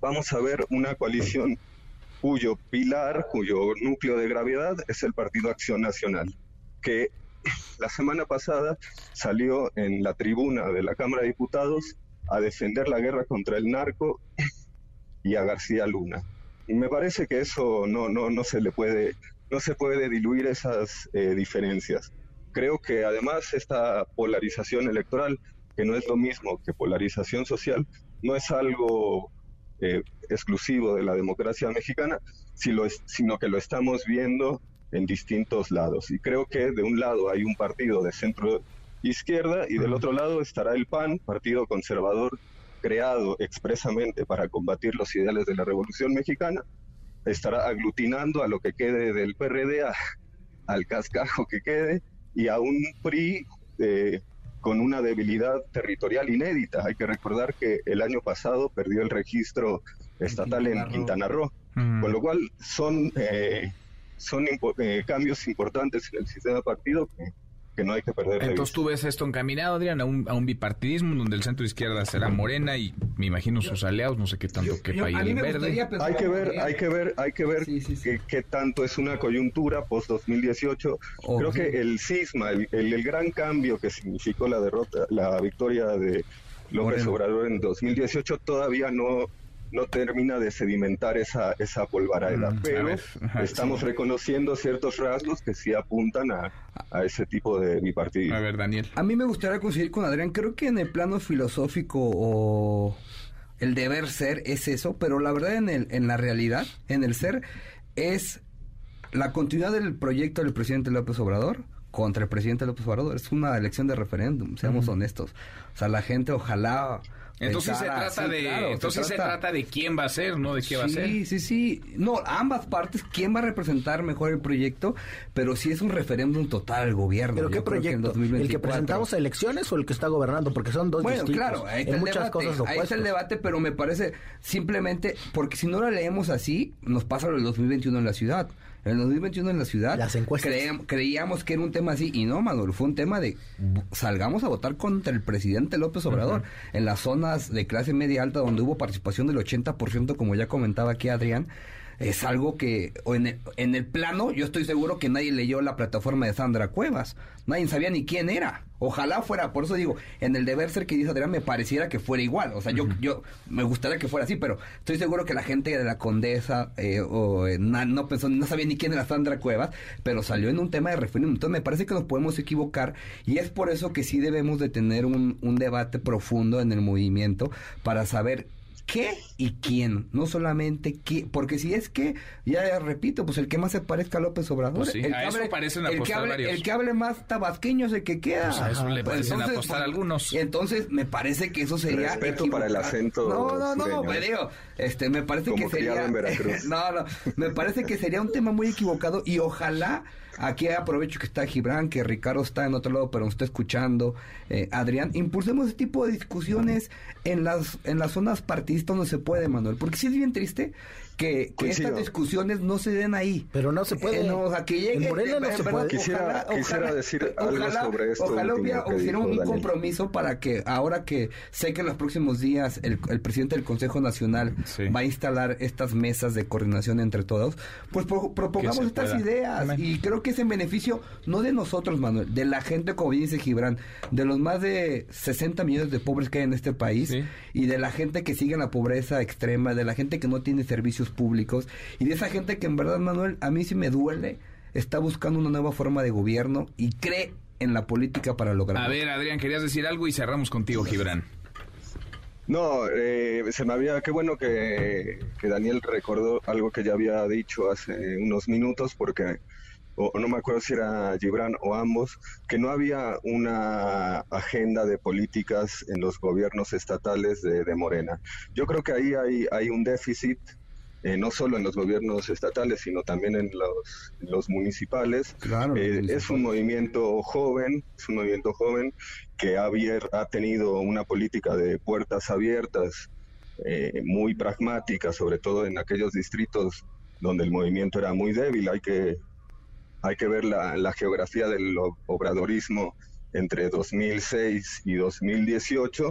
vamos a ver una coalición cuyo pilar, cuyo núcleo de gravedad es el Partido Acción Nacional, que la semana pasada salió en la tribuna de la Cámara de Diputados a defender la guerra contra el narco y a García Luna. Y me parece que eso no, no, no se le puede, no se puede diluir esas eh, diferencias. Creo que además esta polarización electoral, que no es lo mismo que polarización social, no es algo eh, exclusivo de la democracia mexicana, sino que lo estamos viendo en distintos lados. Y creo que de un lado hay un partido de centro izquierda y del otro lado estará el PAN, partido conservador creado expresamente para combatir los ideales de la Revolución Mexicana, estará aglutinando a lo que quede del PRD, al cascajo que quede y a un PRI eh, con una debilidad territorial inédita. Hay que recordar que el año pasado perdió el registro estatal en Quintana Roo, con lo cual son, eh, son eh, cambios importantes en el sistema partido que no hay que perder. Entonces tú ves esto encaminado, Adrián, a un, a un bipartidismo donde el centro izquierda será Morena y me imagino sus aliados, no sé qué tanto que quepa el verde. Hay que ver, hay que ver, hay que ver qué, tanto es una coyuntura post 2018. Creo que el cisma, el, el, gran cambio que significó la derrota, la victoria de López Obrador en 2018 todavía no no termina de sedimentar esa, esa polvareda, mm, pero estamos reconociendo ciertos rasgos que sí apuntan a, a, ese tipo de bipartidismo. A ver, Daniel. A mí me gustaría coincidir con Adrián, creo que en el plano filosófico o el deber ser es eso, pero la verdad en, el, en la realidad, en el ser, es la continuidad del proyecto del presidente López Obrador contra el presidente López Obrador. Es una elección de referéndum, seamos honestos. O sea, la gente ojalá entonces se trata de entonces se trata... de quién va a ser, no de qué va a ser. Sí, sí, sí. No, ambas partes quién va a representar mejor el proyecto, pero sí es un referéndum total al gobierno. ¿Pero qué proyecto? ¿El que presentamos a elecciones o el que está gobernando? Porque son dos bueno, distintos. claro, ahí está el muchas debate, cosas Ahí está el debate, pero me parece simplemente porque si no lo leemos así, nos pasa lo del 2021 en la ciudad. En el 2021 en la ciudad Las encuestas. creíamos que era un tema así y no, Manuel, fue un tema de salgamos a votar contra el presidente López Obrador en las zonas de clase media alta donde hubo participación del 80%, como ya comentaba aquí Adrián es algo que en el, en el plano yo estoy seguro que nadie leyó la plataforma de Sandra Cuevas, nadie sabía ni quién era. Ojalá fuera, por eso digo, en el deber ser que dice Adrián me pareciera que fuera igual, o sea, yo yo me gustaría que fuera así, pero estoy seguro que la gente de la Condesa eh, o, eh, no pensó, no sabía ni quién era Sandra Cuevas, pero salió en un tema de referéndum. Entonces me parece que nos podemos equivocar y es por eso que sí debemos de tener un, un debate profundo en el movimiento para saber qué y quién, no solamente qué, porque si es que, ya repito, pues el que más se parezca a López Obrador, pues el, que hable, el, que hable, el que hable más tabasqueño es el que queda. Pues a eso le parecen entonces, apostar algunos. Entonces, me parece que eso sería Respeto para el acento. No, no, no, me digo, este, me parece que sería no, no, me parece que sería un tema muy equivocado y ojalá Aquí aprovecho que está Gibran, que Ricardo está en otro lado, pero nos está escuchando. Eh, Adrián, impulsemos ese tipo de discusiones en las, en las zonas partidistas donde se puede, Manuel. Porque sí es bien triste que, estas discusiones no se den ahí. Pero no se puede. Eh, o sea, que llegue, Morena no se puede. Quisiera, quisiera decir algo sobre esto. Ojalá hubiera, un compromiso para que ahora que sé que en los próximos días el, presidente del Consejo Nacional va a instalar estas mesas de coordinación entre todos, pues propongamos estas ideas. Y creo que es en beneficio no de nosotros, Manuel, de la gente, como dice Gibran, de los más de 60 millones de pobres que hay en este país y de la gente que sigue en la pobreza extrema, de la gente que no tiene servicios públicos y de esa gente que en verdad, Manuel, a mí sí me duele, está buscando una nueva forma de gobierno y cree en la política para lograrlo. A ver, Adrián, querías decir algo y cerramos contigo, Gibran. No, eh, se me había, qué bueno que, que, Daniel recordó algo que ya había dicho hace unos minutos, porque o no me acuerdo si era Gibran o ambos, que no había una agenda de políticas en los gobiernos estatales de, Morena. Yo creo que ahí hay, hay un déficit, eh, no solo en los gobiernos estatales, sino también en los, los municipales. Eh, es un movimiento joven, es un movimiento joven que ha, ha tenido una política de puertas abiertas, eh, muy pragmática, sobre todo en aquellos distritos donde el movimiento era muy débil. Hay que hay que ver la, geografía del obradorismo entre 2006 y 2018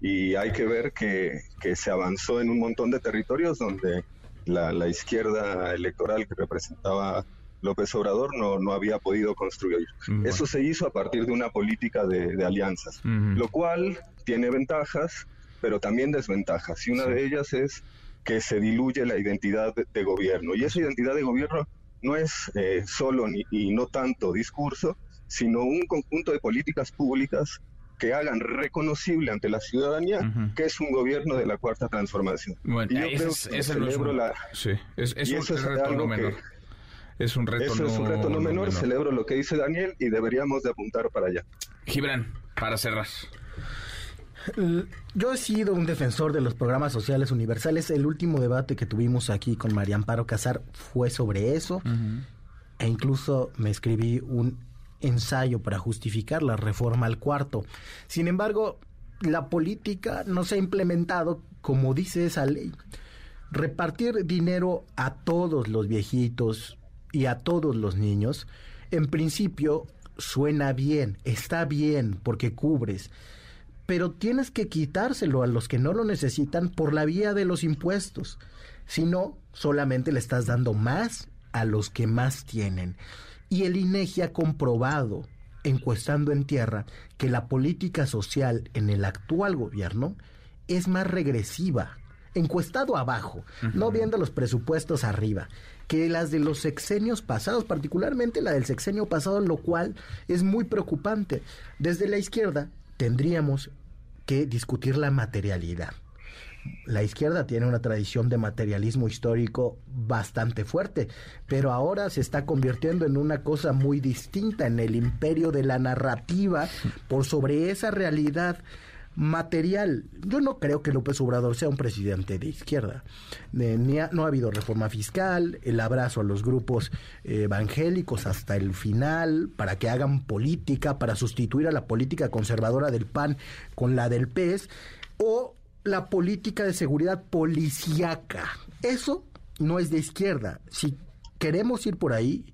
y hay que ver que, se avanzó en un montón de territorios donde la, izquierda electoral que representaba López Obrador no, no había podido construir. Eso se hizo a partir de una política de, alianzas, lo cual tiene ventajas, pero también desventajas. Y una de ellas es que se diluye la identidad de gobierno. Y esa identidad de gobierno no es eh, solo ni, y no tanto discurso, sino un conjunto de políticas públicas que hagan reconocible ante la ciudadanía que es un gobierno de la cuarta transformación. Bueno, y yo creo es, que celebro la... Sí, es, un reto no menor. es un reto eso es un reto no, menor, celebro lo que dice Daniel y deberíamos de apuntar para allá. Gibran, para cerrar. Yo he sido un defensor de los programas sociales universales. El último debate que tuvimos aquí con María Amparo Casar fue sobre eso. E incluso me escribí un ensayo para justificar la reforma al cuarto. Sin embargo, la política no se ha implementado como dice esa ley. Repartir dinero a todos los viejitos y a todos los niños, en principio suena bien, está bien porque cubres pero tienes que quitárselo a los que no lo necesitan por la vía de los impuestos. Si no, solamente le estás dando más a los que más tienen. Y el INEGI ha comprobado, encuestando en tierra, que la política social en el actual gobierno es más regresiva, encuestado abajo, no viendo los presupuestos arriba, que las de los sexenios pasados, particularmente la del sexenio pasado, lo cual es muy preocupante. Desde la izquierda tendríamos que discutir la materialidad. La izquierda tiene una tradición de materialismo histórico bastante fuerte, pero ahora se está convirtiendo en una cosa muy distinta, en el imperio de la narrativa por sobre esa realidad material. Yo no creo que López Obrador sea un presidente de izquierda. no ha habido reforma fiscal, el abrazo a los grupos eh, evangélicos hasta el final para que hagan política, para sustituir a la política conservadora del PAN con la del PES, o la política de seguridad policíaca. Eso no es de izquierda. Si queremos ir por ahí,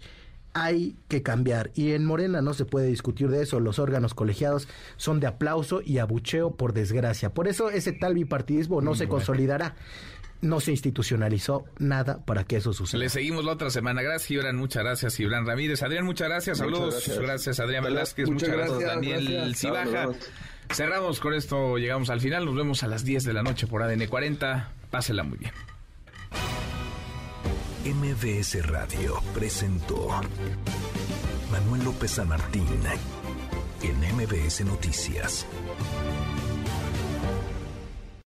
hay que cambiar. Y en Morena no se puede discutir de eso. Los órganos colegiados son de aplauso y abucheo, por desgracia. Por eso ese tal bipartidismo no se consolidará. No se institucionalizó nada para que eso suceda. Le seguimos la otra semana. Gracias, Gibran. Muchas gracias, Gibran Ramírez. Adrián, muchas gracias. Saludos. Gracias. Adrián Velázquez. Muchas, gracias, Daniel Cibaja. Cerramos con esto. Llegamos al final. Nos vemos a las 10 de la noche por ADN 40. Pásela muy bien. MBS Radio presentó Manuel López San Martín en MBS Noticias.